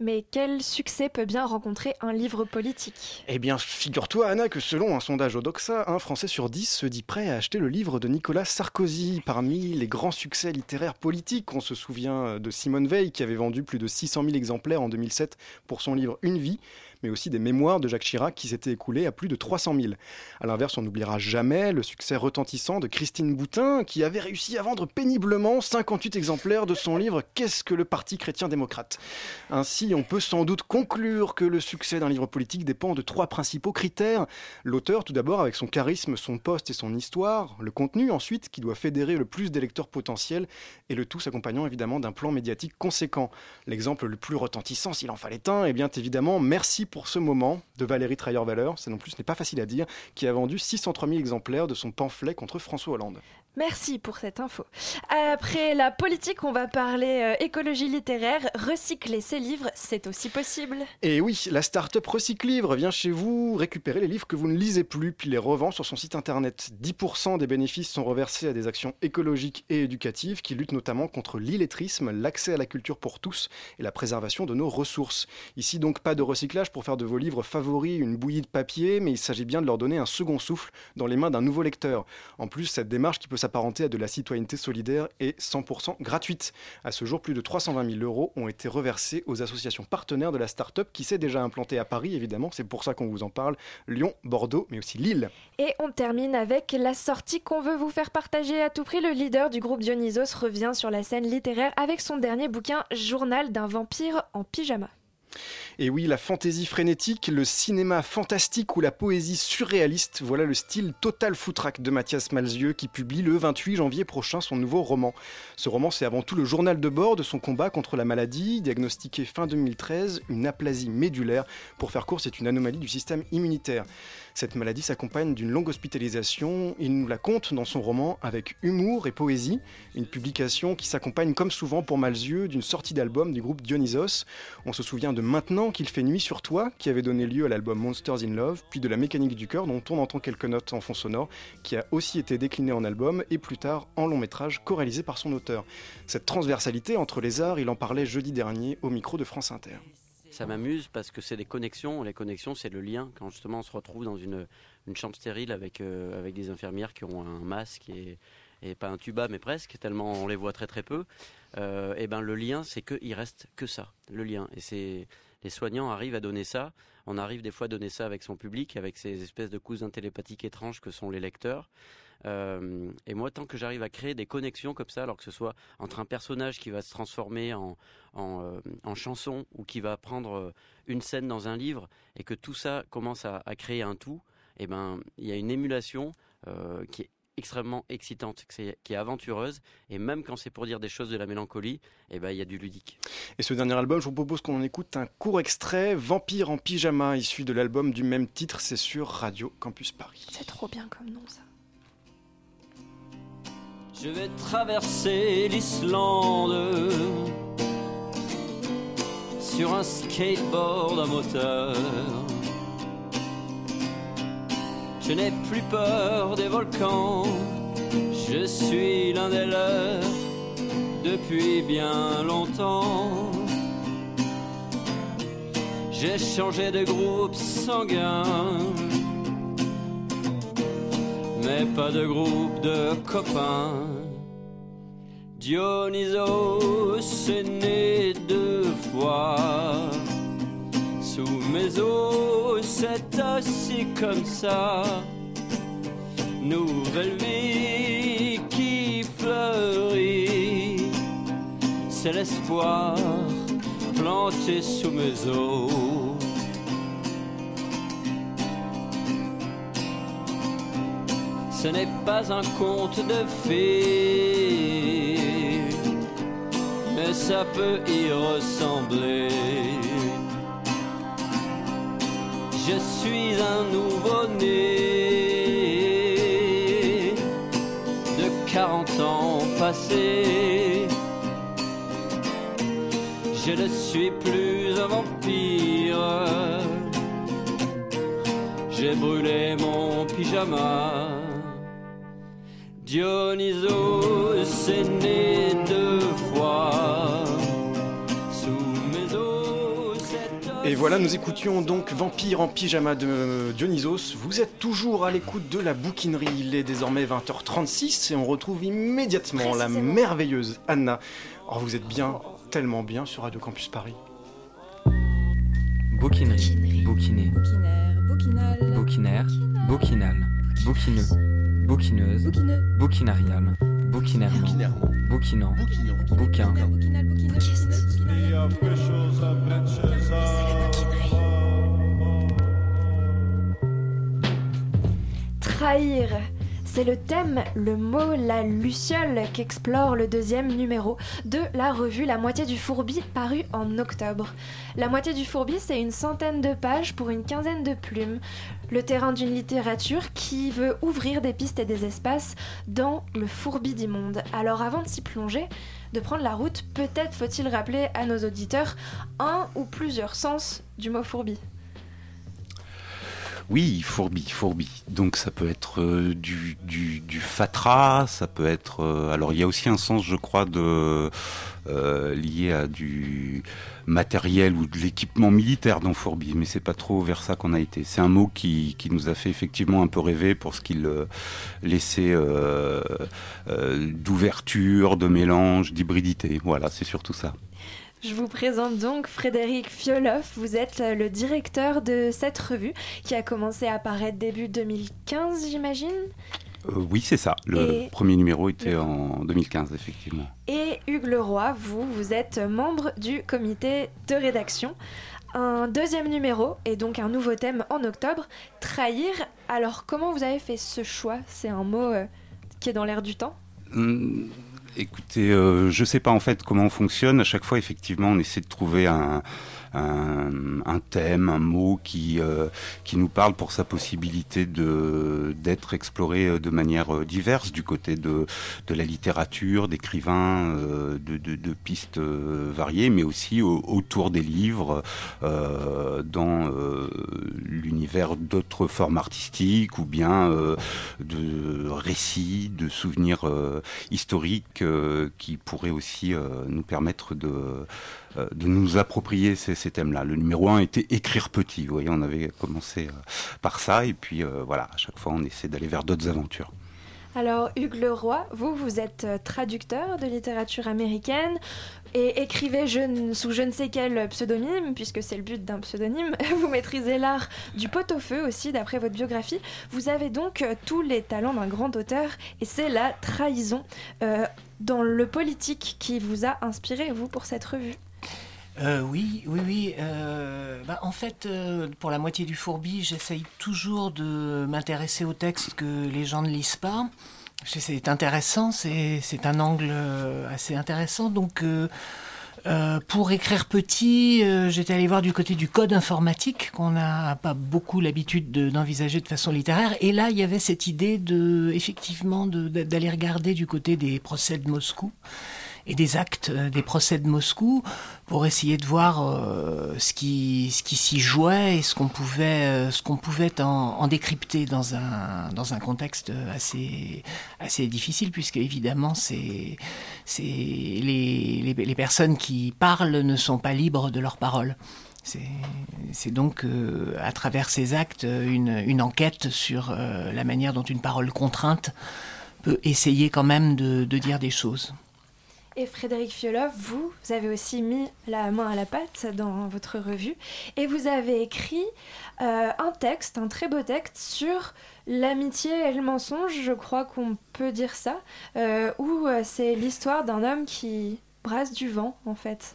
Mais quel succès peut bien rencontrer un livre politique? Eh bien, figure-toi, Anna, que selon un sondage au Doxa, un Français sur dix se dit prêt à acheter le livre de Nicolas Sarkozy. Parmi les grands succès littéraires politiques, on se souvient de Simone Veil, qui avait vendu plus de 600 000 exemplaires en 2007 pour son livre Une vie, mais aussi des mémoires de Jacques Chirac qui s'étaient écoulés à plus de 300 000. À l'inverse, on n'oubliera jamais le succès retentissant de Christine Boutin, qui avait réussi à vendre péniblement 58 exemplaires de son livre Qu'est-ce que le Parti chrétien-démocrate Ainsi, on peut sans doute conclure que le succès d'un livre politique dépend de trois principaux critères. L'auteur, tout d'abord, avec son charisme, son poste et son histoire. Le contenu, ensuite, qui doit fédérer le plus d'électeurs potentiels. Et le tout s'accompagnant évidemment d'un plan médiatique conséquent. L'exemple le plus retentissant, s'il en fallait un, est bien évidemment Merci pour ce moment de Valérie Trailleur-Valeur. Ça non plus, n'est pas facile à dire, qui a vendu 603 000 exemplaires de son pamphlet contre François Hollande. Merci pour cette info. Après la politique, on va parler euh, écologie littéraire. Recycler ses livres, c'est aussi possible. Et oui, la start-up Recyclivre vient chez vous récupérer les livres que vous ne lisez plus, puis les revend sur son site internet. 10% des bénéfices sont reversés à des actions écologiques et éducatives qui luttent notamment contre l'illettrisme, l'accès à la culture pour tous et la préservation de nos ressources. Ici donc pas de recyclage pour faire de vos livres favoris une bouillie de papier, mais il s'agit bien de leur donner un second souffle dans les mains d'un nouveau lecteur. En plus, cette démarche qui peut s'apparenter à de la citoyenneté solidaire est 100% gratuite. À ce jour, plus de 320 000 euros ont été reversés aux associations partenaires de la start-up qui s'est déjà implantée à Paris, évidemment, c'est pour ça qu'on vous en parle, Lyon, Bordeaux, mais aussi Lille. Et on termine avec la sortie qu'on veut vous faire partager à tout prix. Le leader du groupe Dionysos revient sur la scène littéraire avec son dernier bouquin Journal d'un vampire en pyjama. Et oui, la fantaisie frénétique, le cinéma fantastique ou la poésie surréaliste, voilà le style total foutraque de Mathias Malzieu qui publie le 28 janvier prochain son nouveau roman. Ce roman, c'est avant tout le journal de bord de son combat contre la maladie, diagnostiquée fin 2013, une aplasie médulaire. Pour faire court, c'est une anomalie du système immunitaire. Cette maladie s'accompagne d'une longue hospitalisation. Il nous la conte dans son roman avec humour et poésie. Une publication qui s'accompagne, comme souvent pour Malzieu, d'une sortie d'album du groupe Dionysos. De Maintenant qu'il fait nuit sur toi, qui avait donné lieu à l'album Monsters in Love, puis de La mécanique du cœur, dont on entend quelques notes en fond sonore, qui a aussi été décliné en album et plus tard en long métrage co-réalisé par son auteur. Cette transversalité entre les arts, il en parlait jeudi dernier au micro de France Inter. Ça m'amuse parce que c'est des connexions. Les connexions, c'est le lien. Quand justement on se retrouve dans une, chambre stérile avec, euh, avec des infirmières qui ont un masque et, et pas un tuba, mais presque, tellement on les voit très très peu. Euh, et ben le lien, c'est qu'il reste que ça, le lien. Et c'est les soignants arrivent à donner ça. On arrive des fois à donner ça avec son public, avec ces espèces de cousins télépathiques étranges que sont les lecteurs. Euh, et moi, tant que j'arrive à créer des connexions comme ça, alors que ce soit entre un personnage qui va se transformer en, en, euh, chanson ou qui va prendre une scène dans un livre, et que tout ça commence à, créer un tout, et ben il y a une émulation qui est extrêmement excitante, qui est, aventureuse, et même quand c'est pour dire des choses de la mélancolie, et ben il y a du ludique. Et ce dernier album, je vous propose qu'on en écoute un court extrait, Vampire en pyjama, issu de l'album du même titre, c'est sur Radio Campus Paris. C'est trop bien comme nom ça. Je vais traverser l'Islande sur un skateboard à moteur. Je n'ai plus peur des volcans, je suis l'un des leurs depuis bien longtemps. J'ai changé de groupe sanguin mais pas de groupe de copains. Dionysos est né deux fois. Sous mes os, c'est assis comme ça. Nouvelle vie qui fleurit. C'est l'espoir planté sous mes os. Ce n'est pas un conte de fées, mais ça peut y ressembler. Je suis un nouveau-né de 40 ans passés. Je ne suis plus un vampire. J'ai brûlé mon pyjama. Dionysos est né deux Et voilà, nous écoutions donc Vampire en pyjama de Dionysos. Vous êtes toujours à l'écoute de la bouquinerie. Il est désormais 20h36 et on retrouve immédiatement la merveilleuse Anna. Oh, vous êtes bien, tellement bien sur Radio Campus Paris. Bouquinerie, bouquinal, bouquinaire, bouquinal, bouquineux, bouquineuse, bouquinarial, bouquinairement, bouquinant, bouquin, Trahir. C'est le thème, le mot, la luciole qu'explore le deuxième numéro de la revue La moitié du fourbi paru en octobre. La moitié du fourbi, c'est une centaine de pages pour une quinzaine de plumes. Le terrain d'une littérature qui veut ouvrir des pistes et des espaces dans le fourbi d'immonde. Alors avant de s'y plonger, de prendre la route, peut-être faut-il rappeler à nos auditeurs un ou plusieurs sens du mot fourbi. Oui, fourbi, fourbi. Donc ça peut être euh, du, du, du fatras, ça peut être... euh, alors il y a aussi un sens, je crois, euh, lié à du matériel ou de l'équipement militaire dans fourbi, mais c'est pas trop vers ça qu'on a été. C'est un mot qui, qui nous a fait effectivement un peu rêver pour ce qu'il laissait d'ouverture, de mélange, d'hybridité. Voilà, c'est surtout ça. Je vous présente donc Frédéric Fioloff. Vous êtes le directeur de cette revue qui a commencé à apparaître début 2015, j'imagine? Euh, oui, c'est ça. Le Et- premier numéro était en 2015, effectivement. Et Hugues Leroy, vous, vous êtes membre du comité de rédaction. Un deuxième numéro et donc un nouveau thème en octobre, trahir. Alors comment vous avez fait ce choix? C'est un mot euh, qui est dans l'air du temps? Hum, Écoutez, euh, je sais pas en fait comment on fonctionne. À chaque fois, effectivement, on essaie de trouver un, un, thème, un mot qui, euh, qui nous parle pour sa possibilité de, d'être exploré de manière diverse du côté de, de la littérature, d'écrivains, euh, de, de, de, pistes variées, mais aussi au, autour des livres, euh, dans euh, l'univers d'autres formes artistiques ou bien euh, de récits, de souvenirs euh, historiques euh, qui pourraient aussi nous permettre de de nous approprier ces, thèmes-là. Le numéro un était écrire petit. Vous voyez, on avait commencé par ça, et puis euh, voilà, à chaque fois, on essaie d'aller vers d'autres aventures. Alors, Hugues Leroy, vous, vous êtes traducteur de littérature américaine et écrivez sous je ne sais quel pseudonyme, puisque c'est le but d'un pseudonyme. (laughs) Vous maîtrisez l'art du pot-au-feu aussi, d'après votre biographie. Vous avez donc tous les talents d'un grand auteur, et c'est la trahison euh, dans le politique qui vous a inspiré, vous, pour cette revue. Euh, oui, oui, oui. Euh, bah, en fait, euh, pour la moitié du fourbi, j'essaye toujours de m'intéresser aux textes que les gens ne lisent pas. C'est intéressant, c'est un angle assez intéressant. Donc, pour écrire petit, j'étais allé voir du côté du code informatique, qu'on n'a pas beaucoup l'habitude d'envisager de, façon littéraire. Et là, il y avait cette idée de, effectivement, d'aller regarder du côté des procès de Moscou et des actes euh, des procès de Moscou pour essayer de voir euh, ce qui, ce qui s'y jouait et ce qu'on pouvait, euh, ce qu'on pouvait en, décrypter dans un, dans un contexte assez, assez difficile, puisque évidemment, c'est, c'est les, les, personnes qui parlent ne sont pas libres de leurs paroles. C'est donc à travers ces actes une, une enquête sur la manière dont une parole contrainte peut essayer quand même de dire des choses. Et Frédéric Fiolov, vous, avez aussi mis la main à la pâte dans votre revue et vous avez écrit euh, un texte, un très beau texte sur l'amitié et le mensonge, je crois qu'on peut dire ça, euh, où c'est l'histoire d'un homme qui brasse du vent en fait.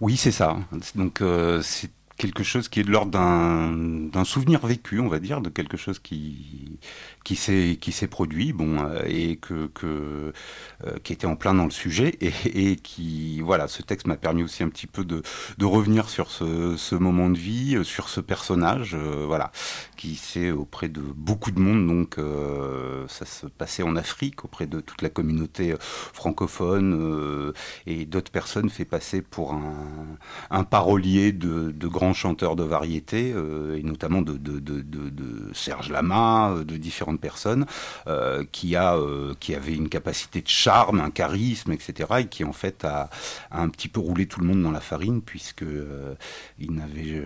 Oui, c'est ça. Donc euh, c'est quelque chose qui est de l'ordre d'un souvenir vécu, on va dire, de quelque chose qui qui s'est produit, bon, euh, et que, que euh, qui était en plein dans le sujet (laughs) et, qui voilà, ce texte m'a permis aussi un petit peu de, de revenir sur ce, ce moment de vie, euh, sur ce personnage, voilà, qui s'est auprès de beaucoup de monde, donc ça se passait en Afrique auprès de toute la communauté francophone et d'autres personnes fait passer pour un, un parolier de, de grands chanteurs de variété et notamment de, Serge Lama, de différents personnes euh, qui a euh, qui avait une capacité de charme, un charisme, etc. et qui en fait a, un petit peu roulé tout le monde dans la farine puisque euh, il n'avait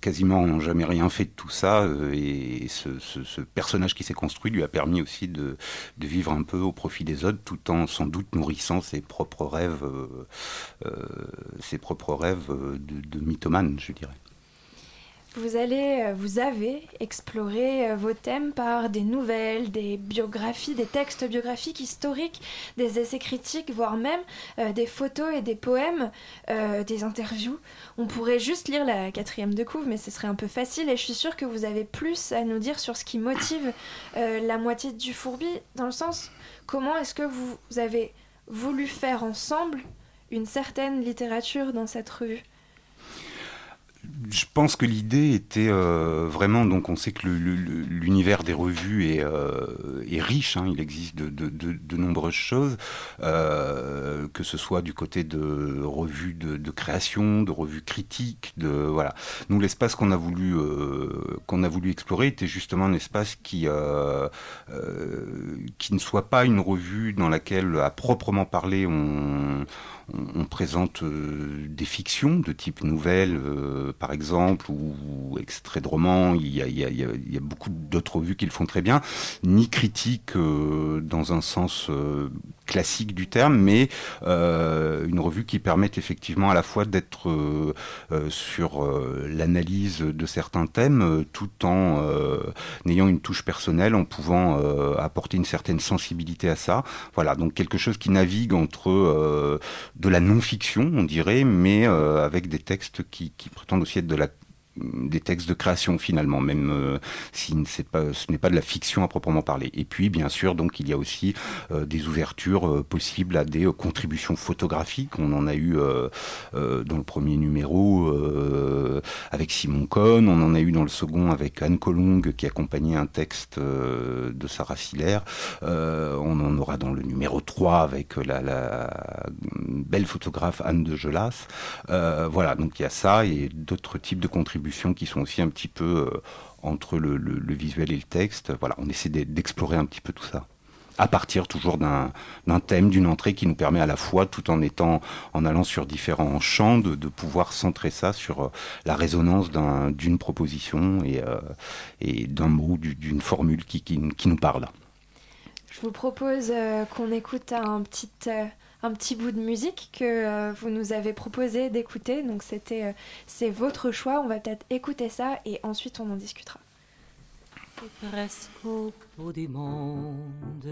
quasiment jamais rien fait de tout ça et ce, personnage qui s'est construit lui a permis aussi de, vivre un peu au profit des autres tout en sans doute nourrissant ses propres rêves ses propres rêves de mythomane je dirais. Vous allez, vous avez exploré vos thèmes par des nouvelles, des biographies, des textes biographiques historiques, des essais critiques, voire même euh, des photos et des poèmes, euh, des interviews. On pourrait juste lire la quatrième de couve, mais ce serait un peu facile et je suis sûre que vous avez plus à nous dire sur ce qui motive euh, la moitié du fourbi, dans le sens comment est-ce que vous, vous avez voulu faire ensemble une certaine littérature dans cette revue? Je pense que l'idée était euh, vraiment, donc on sait que l'univers des revues est, euh, est riche, hein, il existe de, de, de, de nombreuses choses, euh, que ce soit du côté de revues de, création, de revues critiques, de voilà. Nous, l'espace qu'on a voulu qu'on a voulu explorer était justement un espace qui qui ne soit pas une revue dans laquelle, à proprement parler, on on, présente euh, des fictions de type nouvelle, euh, par exemple, ou, ou extrait de roman. Il y a, beaucoup d'autres revues qui le font très bien, ni critique euh, dans un sens classique du terme, mais une revue qui permet effectivement à la fois d'être sur l'analyse de certains thèmes, tout en ayant une touche personnelle, en pouvant apporter une certaine sensibilité à ça. Voilà, donc quelque chose qui navigue entre de la non-fiction, on dirait, mais avec des textes qui, qui prétendent aussi être de la des textes de création finalement, même euh, si ce n'est pas de la fiction à proprement parler. Et puis, bien sûr, donc il y a aussi euh, des ouvertures euh, possibles à des contributions photographiques. On en a eu dans le premier numéro avec Simon Cohn, on en a eu dans le second avec Anne Colongue qui accompagnait un texte de Sarah Siller. on en aura dans le numéro 3 avec la, la belle photographe Anne de Gelas. voilà, donc il y a ça et d'autres types de contributions qui sont aussi un petit peu euh, entre le, visuel et le texte. Voilà, on essaie d'explorer un petit peu tout ça à partir toujours d'un thème, d'une entrée qui nous permet à la fois, tout en étant, en allant sur différents champs, de, pouvoir centrer ça sur euh, la résonance d'une proposition et, euh, d'un mot, d'une formule qui, nous parle. Je vous propose qu'on écoute un petit un petit bout de musique que euh, vous nous avez proposé d'écouter. Donc c'était euh, c'est votre choix. On va peut-être écouter ça et ensuite on en discutera. presque au bout du monde,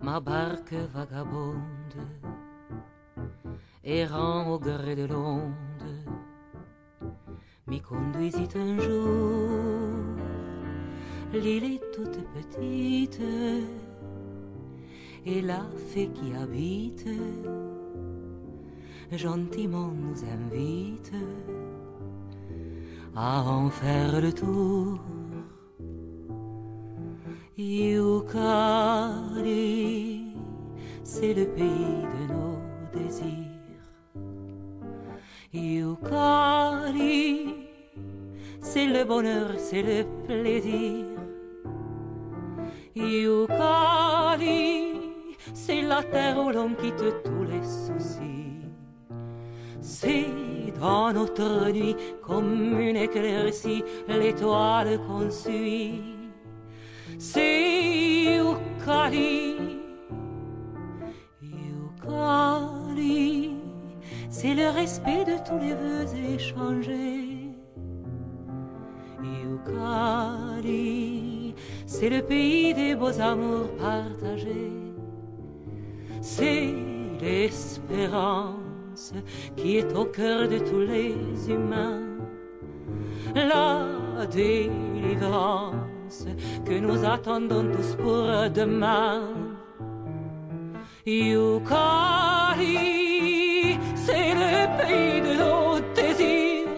ma barque vagabonde, errant au gré de l'onde, m'y conduisit un jour. L'île est toute petite et la fée qui habite gentiment nous invite à en faire le tour. Yukari, c'est le pays de nos désirs. Yukari, c'est le bonheur, c'est le plaisir. Yukari, c'est la terre où l'on quitte tous les soucis. C'est dans notre nuit comme une éclaircie l'étoile qu'on suit. C'est Yukari, Yukari, c'est le respect de tous les vœux échangés. C'est le pays des beaux amours partagés c'est l'espérance qui est au cœur de tous les humains. La délivrance que nous attendons tous pour demain. Yukari, c'est le pays de nos désirs.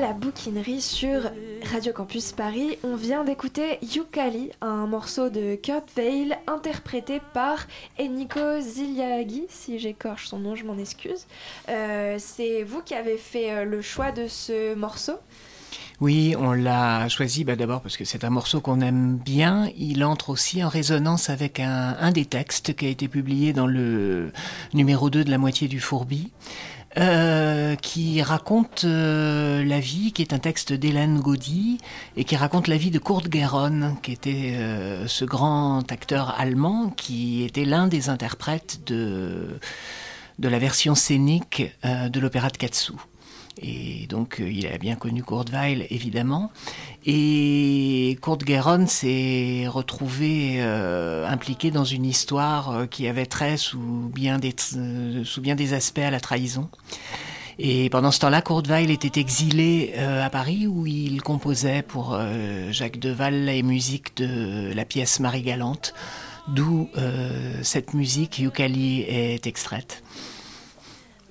La bouquinerie sur Radio Campus Paris, on vient d'écouter Yukali, un morceau de Kurt Weill interprété par Eniko Ziliagi, si j'écorche son nom, je m'en excuse. Euh, c'est vous qui avez fait euh, le choix de ce morceau? Oui, on l'a choisi bah, d'abord parce que c'est un morceau qu'on aime bien. Il entre aussi en résonance avec un, un, des textes qui a été publié dans le numéro 2 de la moitié du fourbi. Euh, qui raconte euh, la vie, qui est un texte d'Hélène Gaudy, et qui raconte la vie de Kurt Geron, qui était euh, ce grand acteur allemand, qui était l'un des interprètes de, de la version scénique de l'opéra de Katsu. Et donc, euh, il a bien connu Kurt Weill, évidemment. Et Kurt Guéron s'est retrouvé euh, impliqué dans une histoire euh, qui avait trait sous bien, des, sous bien des aspects à la trahison. Et pendant ce temps-là, Kurt Weill était exilé à Paris où il composait pour Jacques Deval les musiques de la pièce Marie Galante, d'où cette musique Yukali est extraite.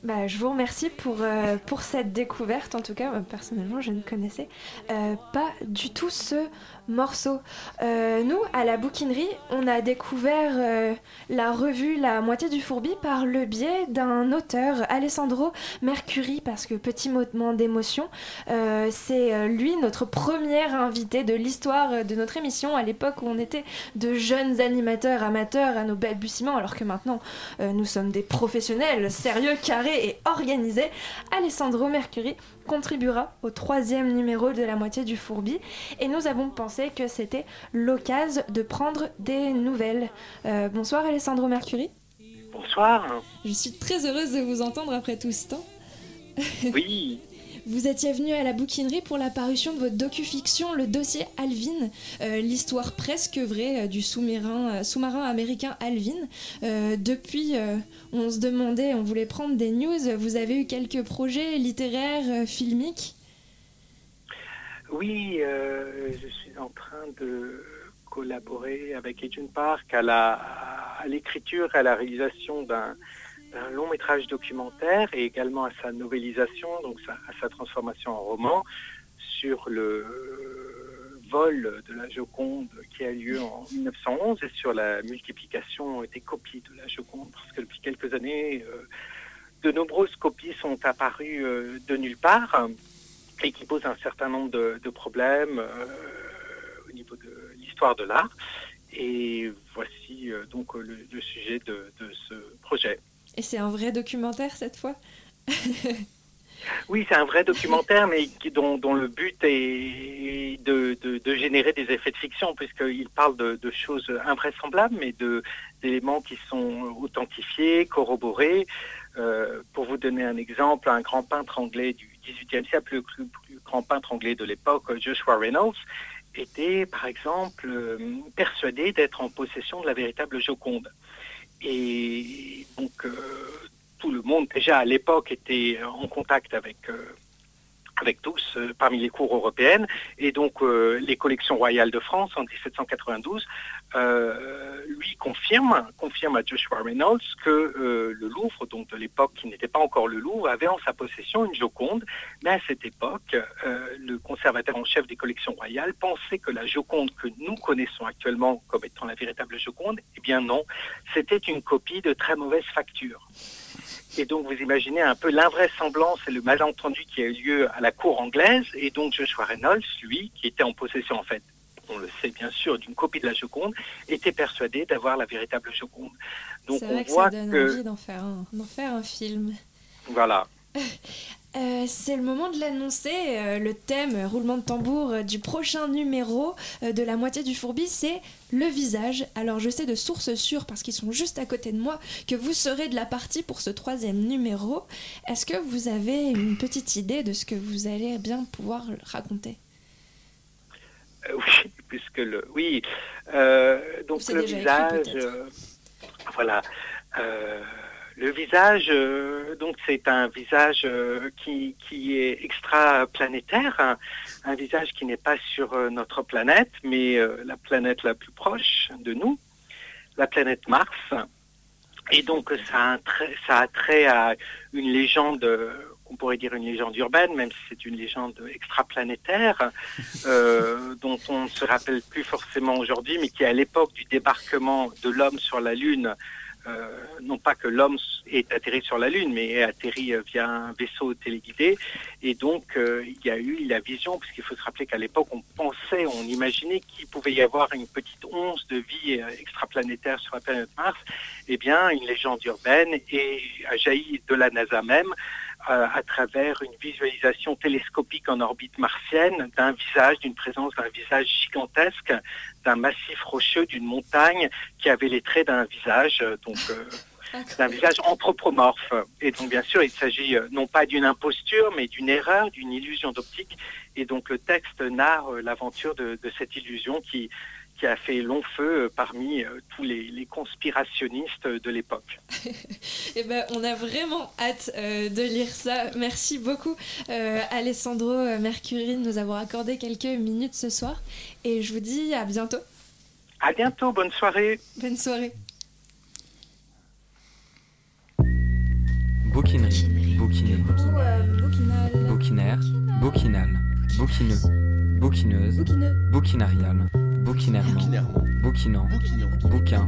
Bah, je vous remercie pour, euh, pour cette découverte. En tout cas, personnellement, je ne connaissais euh, pas du tout ce morceau. Euh, nous, à la bouquinerie, on a découvert euh, la revue La moitié du fourbi par le biais d'un auteur, Alessandro Mercuri, parce que petit moment d'émotion, euh, c'est lui notre premier invité de l'histoire de notre émission à l'époque où on était de jeunes animateurs amateurs à nos balbutiements, alors que maintenant nous sommes des professionnels sérieux, carrés et organisés. Alessandro Mercuri contribuera au troisième numéro de la moitié du fourbi et nous avons pensé que c'était l'occasion de prendre des nouvelles. Euh, bonsoir Alessandro Mercury. Bonsoir. Je suis très heureuse de vous entendre après tout ce temps. (laughs) Oui. Vous étiez venu à la bouquinerie pour la parution de votre docu-fiction Le dossier Alvin, euh, l'histoire presque vraie euh, du sous-marin euh, américain Alvin. Euh, depuis, euh, on se demandait, on voulait prendre des news. Vous avez eu quelques projets littéraires, euh, filmiques Oui, euh, je suis en train de collaborer avec Agent Park à l'écriture et à la réalisation d'un d'un long métrage documentaire et également à sa novélisation, donc sa- à sa transformation en roman, sur le vol de la Joconde qui a lieu en 1911 et sur la multiplication des copies de la Joconde, parce que depuis quelques années, euh, de nombreuses copies sont apparues euh, de nulle part et qui posent un certain nombre de, de problèmes euh, au niveau de l'histoire de l'art. Et voici euh, donc le, le sujet de, de ce projet. Et c'est un vrai documentaire cette fois? (laughs) Oui, c'est un vrai documentaire, mais qui, dont, dont le but est de, de- de générer des effets de fiction, puisqu'il parle de, de choses invraisemblables, mais d'éléments qui sont authentifiés, corroborés. Euh, pour vous donner un exemple, un grand peintre anglais du XVIIIe siècle, le plus, grand peintre anglais de l'époque, Joshua Reynolds, était par exemple euh, persuadé d'être en possession de la véritable Joconde. Et donc euh, tout le monde déjà à l'époque était en contact avec euh, avec tous euh, parmi les cours européennes. Et donc euh, les collections royales de France en 1792 euh, lui confirme confirme à Joshua Reynolds que euh, le Louvre donc de l'époque qui n'était pas encore le Louvre avait en sa possession une Joconde. Mais à cette époque euh, le conservateur en chef des collections royales pensait que la Joconde que nous connaissons actuellement comme étant la véritable Joconde eh bien non c'était une copie de très mauvaise facture et donc, vous imaginez un peu l'invraisemblance et le malentendu qui a eu lieu à la cour anglaise. Et donc, Joshua Reynolds, lui, qui était en possession, en fait, on le sait bien sûr, d'une copie de la Joconde, était persuadé d'avoir la véritable Joconde. Donc, on vrai que voit ça donne que. envie d'en faire, un, faire un film. Voilà. (laughs) Euh, c'est le moment de l'annoncer. euh, le thème euh, roulement de tambour euh, du prochain numéro de la moitié du fourbi, c'est le visage. Alors je sais de sources sûres, parce qu'ils sont juste à côté de moi, que vous serez de la partie pour ce troisième numéro. Est-ce que vous avez une petite idée de ce que vous allez bien pouvoir raconter? Oui, (laughs) puisque le. Oui. Donc, le écrit, visage. voilà. Le visage, euh, donc c'est un visage euh, qui, qui est extraplanétaire, un, un visage qui n'est pas sur euh, notre planète, mais la planète la plus proche de nous, la planète Mars. Et donc ça a, un trait, ça a trait à une légende, on pourrait dire une légende urbaine, même si c'est une légende extraplanétaire, (laughs) dont on ne se rappelle plus forcément aujourd'hui, mais qui à l'époque du débarquement de l'homme sur la Lune, euh, non pas que l'homme est atterri sur la Lune, mais est atterri euh, via un vaisseau téléguidé. Et donc, euh, il y a eu la vision, puisqu'il faut se rappeler qu'à l'époque, on pensait, on imaginait qu'il pouvait y avoir une petite once de vie extraplanétaire sur la planète Mars. Eh bien, une légende urbaine et a jailli de la NASA même euh, à travers une visualisation télescopique en orbite martienne d'un visage, d'une présence d'un visage gigantesque, d'un massif rocheux, d'une montagne qui avait les traits d'un visage, euh, donc euh, d'un visage anthropomorphe. Et donc bien sûr, il s'agit euh, non pas d'une imposture, mais d'une erreur, d'une illusion d'optique. Et donc le texte narre l'aventure de, de cette illusion qui qui a fait long feu euh, parmi euh, tous les, les conspirationnistes de l'époque. (laughs) Eh ben, on a vraiment hâte euh, de lire ça. Merci beaucoup, euh, Alessandro Mercury, de nous avoir accordé quelques minutes ce soir. Et je vous dis à bientôt. À bientôt, bonne soirée. Bonne soirée. Bouquinerie, bouquiner, bouquinaire, bouquinal, bouquineux, bouquineuse, bouquinarial, bouquinairement, bouquinant, bouquin.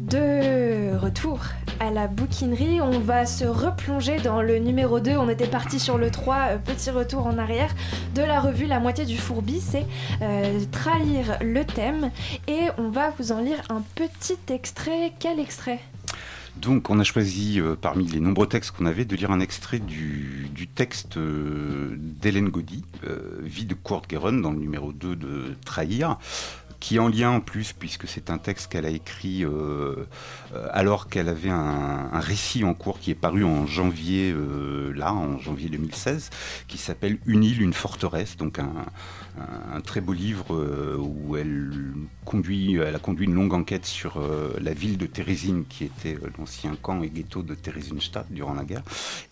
De retour à la bouquinerie, on va se replonger dans le numéro 2. On était parti sur le 3, euh, petit retour en arrière de la revue La moitié du fourbi, c'est euh, trahir le thème. Et on va vous en lire un petit extrait. Quel extrait? Donc, on a choisi, euh, parmi les nombreux textes qu'on avait, de lire un extrait du, texte d'Hélène Gaudy, Vie de Kurt Gueron, dans le numéro 2 de Trahir, qui en lien en plus, puisque c'est un texte qu'elle a écrit euh, euh, alors qu'elle avait un, un récit en cours qui est paru en janvier, euh, là, en janvier 2016, qui s'appelle Une île, une forteresse, donc un, un- un très beau livre euh, où elle conduit, elle a conduit une longue enquête sur euh, la ville de Térésine, qui était euh, l'ancien camp et ghetto de Theresienstadt durant la guerre.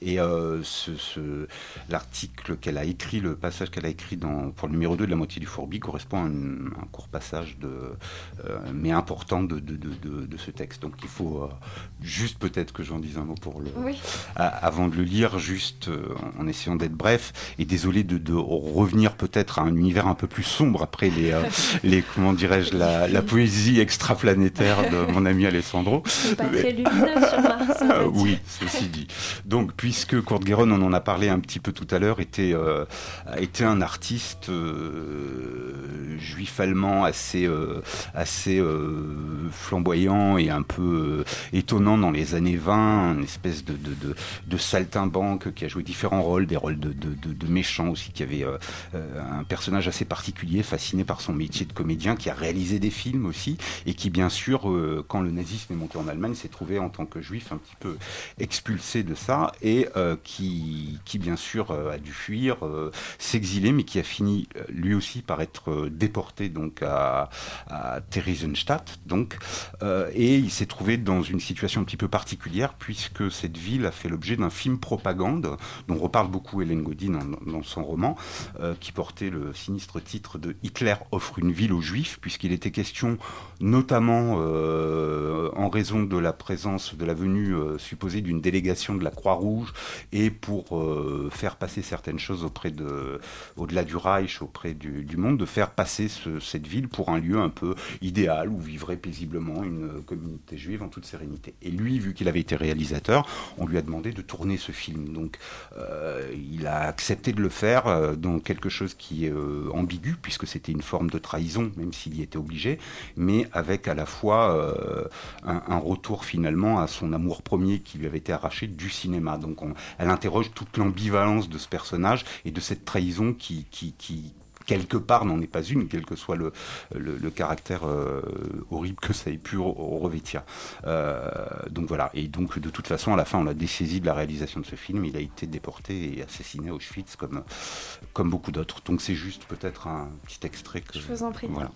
Et ce, ce- l'article qu'elle a écrit, le passage qu'elle a écrit dans, pour le numéro 2 de la moitié du Fourbi correspond à un, un court passage de, mais important de, de, de- de- ce texte. Donc il faut juste peut-être que j'en dise un mot pour le, Oui. avant de le lire, juste en essayant d'être bref, et désolé de, de revenir peut-être à un univers un peu plus sombre après les, euh, (laughs) les comment dirais-je, la, la poésie extraplanétaire de mon ami Alessandro. C'est pas Mais- très lumineux sur Mars. (laughs) oui, ceci dit. Donc, puisque Kurt Gueron, on en a parlé un petit peu tout à l'heure, était, euh, été un artiste euh, juif allemand assez, euh, assez euh, flamboyant et un peu euh, étonnant dans les années 20, une espèce de, de, de, de saltimbanque qui a joué différents rôles, des rôles de, de, méchants aussi, qui avait euh, un personnage assez particulier, fasciné par son métier de comédien, qui a réalisé des films aussi, et qui bien sûr, euh, quand le nazisme est monté en Allemagne, s'est trouvé en tant que juif un petit peu expulsé de ça, et euh, qui, qui bien sûr euh, a dû fuir, euh, s'exiler, mais qui a fini lui aussi par être déporté donc à, Theresienstadt, donc, et il s'est trouvé dans une situation un petit peu particulière puisque cette ville a fait l'objet d'un film propagande dont reparle beaucoup Hélène Godin dans, son roman, qui portait le sinistre titre de Hitler offre une ville aux Juifs, puisqu'il était question notamment en raison de la présence, de la venue euh, supposée d'une délégation de la Croix-Rouge et pour euh, faire passer certaines choses auprès de, au-delà du Reich, auprès du, monde, de faire passer ce- cette ville pour un lieu un peu idéal où vivrait paisiblement une communauté juive en toute sérénité. Et lui, vu qu'il avait été réalisateur, on lui a demandé de tourner ce film. Donc, euh, il a accepté de le faire euh, dans quelque chose qui est euh, ambigu, puisque c'était une forme de trahison, même s'il y était obligé, mais avec à la fois euh, un retour finalement à son amour premier qui lui avait été arraché du cinéma. Donc, on- elle interroge toute l'ambivalence de ce personnage et de cette trahison qui, qui, qui quelque part n'en est pas une, quel que soit le, le, le caractère euh, horrible que ça ait pu re- revêtir. Euh, donc voilà, et donc de toute façon, à la fin, on l'a dessaisi de la réalisation de ce film, il a été déporté et assassiné à Auschwitz comme, comme beaucoup d'autres. Donc c'est juste peut-être un petit extrait que... Je vous en prie. Voilà.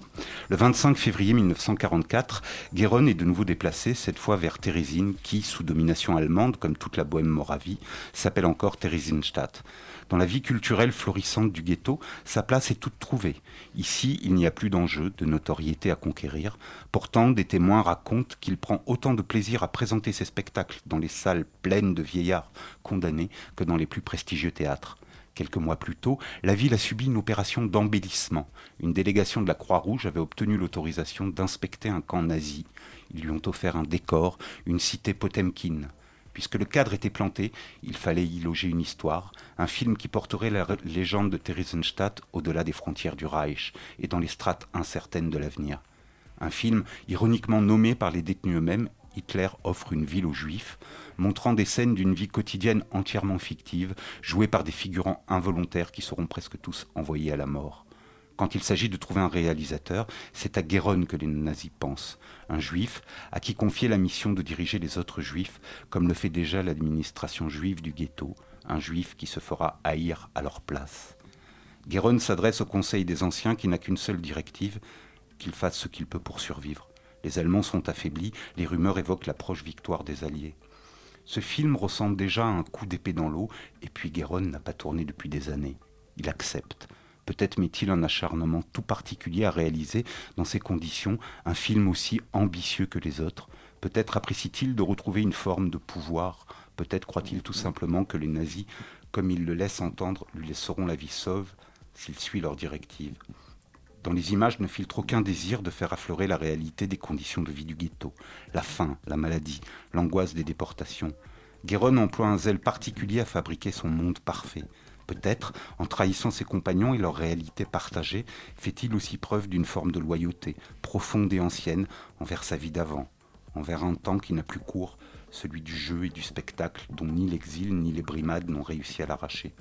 Le 25 février 1944, Guéron est de nouveau déplacé, cette fois vers Térésine, qui, sous domination allemande, comme toute la Bohème-Moravie, s'appelle encore Theresienstadt. Dans la vie culturelle florissante du ghetto, sa place est toute trouvée. Ici, il n'y a plus d'enjeu, de notoriété à conquérir. Pourtant, des témoins racontent qu'il prend autant de plaisir à présenter ses spectacles dans les salles pleines de vieillards condamnés que dans les plus prestigieux théâtres. Quelques mois plus tôt, la ville a subi une opération d'embellissement. Une délégation de la Croix-Rouge avait obtenu l'autorisation d'inspecter un camp nazi. Ils lui ont offert un décor, une cité Potemkin. Puisque le cadre était planté, il fallait y loger une histoire, un film qui porterait la légende de Theresienstadt au-delà des frontières du Reich et dans les strates incertaines de l'avenir. Un film ironiquement nommé par les détenus eux-mêmes, Hitler offre une ville aux Juifs, montrant des scènes d'une vie quotidienne entièrement fictive, jouées par des figurants involontaires qui seront presque tous envoyés à la mort. Quand il s'agit de trouver un réalisateur, c'est à Guéron que les nazis pensent, un juif à qui confier la mission de diriger les autres juifs, comme le fait déjà l'administration juive du ghetto, un juif qui se fera haïr à leur place. Guéron s'adresse au Conseil des Anciens qui n'a qu'une seule directive, qu'il fasse ce qu'il peut pour survivre. Les Allemands sont affaiblis, les rumeurs évoquent la proche victoire des Alliés. Ce film ressemble déjà à un coup d'épée dans l'eau, et puis Guéron n'a pas tourné depuis des années. Il accepte. Peut-être met-il un acharnement tout particulier à réaliser, dans ces conditions, un film aussi ambitieux que les autres. Peut-être apprécie-t-il de retrouver une forme de pouvoir. Peut-être croit-il tout simplement que les nazis, comme ils le laissent entendre, lui laisseront la vie sauve s'il suit leurs directives. Dans les images ne filtre aucun désir de faire affleurer la réalité des conditions de vie du ghetto, la faim, la maladie, l'angoisse des déportations. Guéron emploie un zèle particulier à fabriquer son monde parfait. Peut-être, en trahissant ses compagnons et leur réalité partagée, fait-il aussi preuve d'une forme de loyauté, profonde et ancienne, envers sa vie d'avant. envers un temps qui n'a plus cours, celui du jeu et du spectacle, dont ni l'exil ni les brimades n'ont réussi à l'arracher.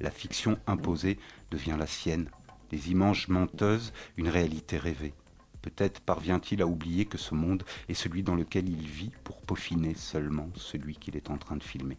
La fiction imposée devient la sienne, les images menteuses une réalité rêvée. Peut-être parvient-il à oublier que ce monde est celui dans lequel il vit pour peaufiner seulement celui qu'il est en train de filmer.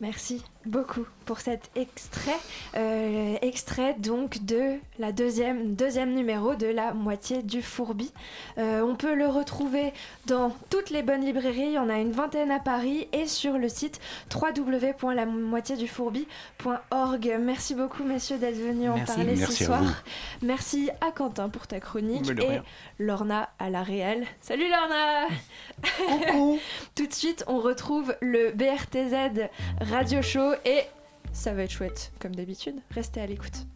Merci beaucoup pour cet extrait. Euh, extrait donc de la deuxième, deuxième numéro de La moitié du fourbi. Euh, on peut le retrouver dans toutes les bonnes librairies, il y en a une vingtaine à Paris et sur le site www.lamoitiédufourbi.org. Merci beaucoup messieurs d'être venus en parler Merci ce à soir. vous. Merci à Quentin pour ta chronique et rien. Lorna à la réelle. Salut Lorna (laughs) Tout de suite, on retrouve le BRTZ Radio Show et ça va être chouette comme d'habitude. Restez à l'écoute.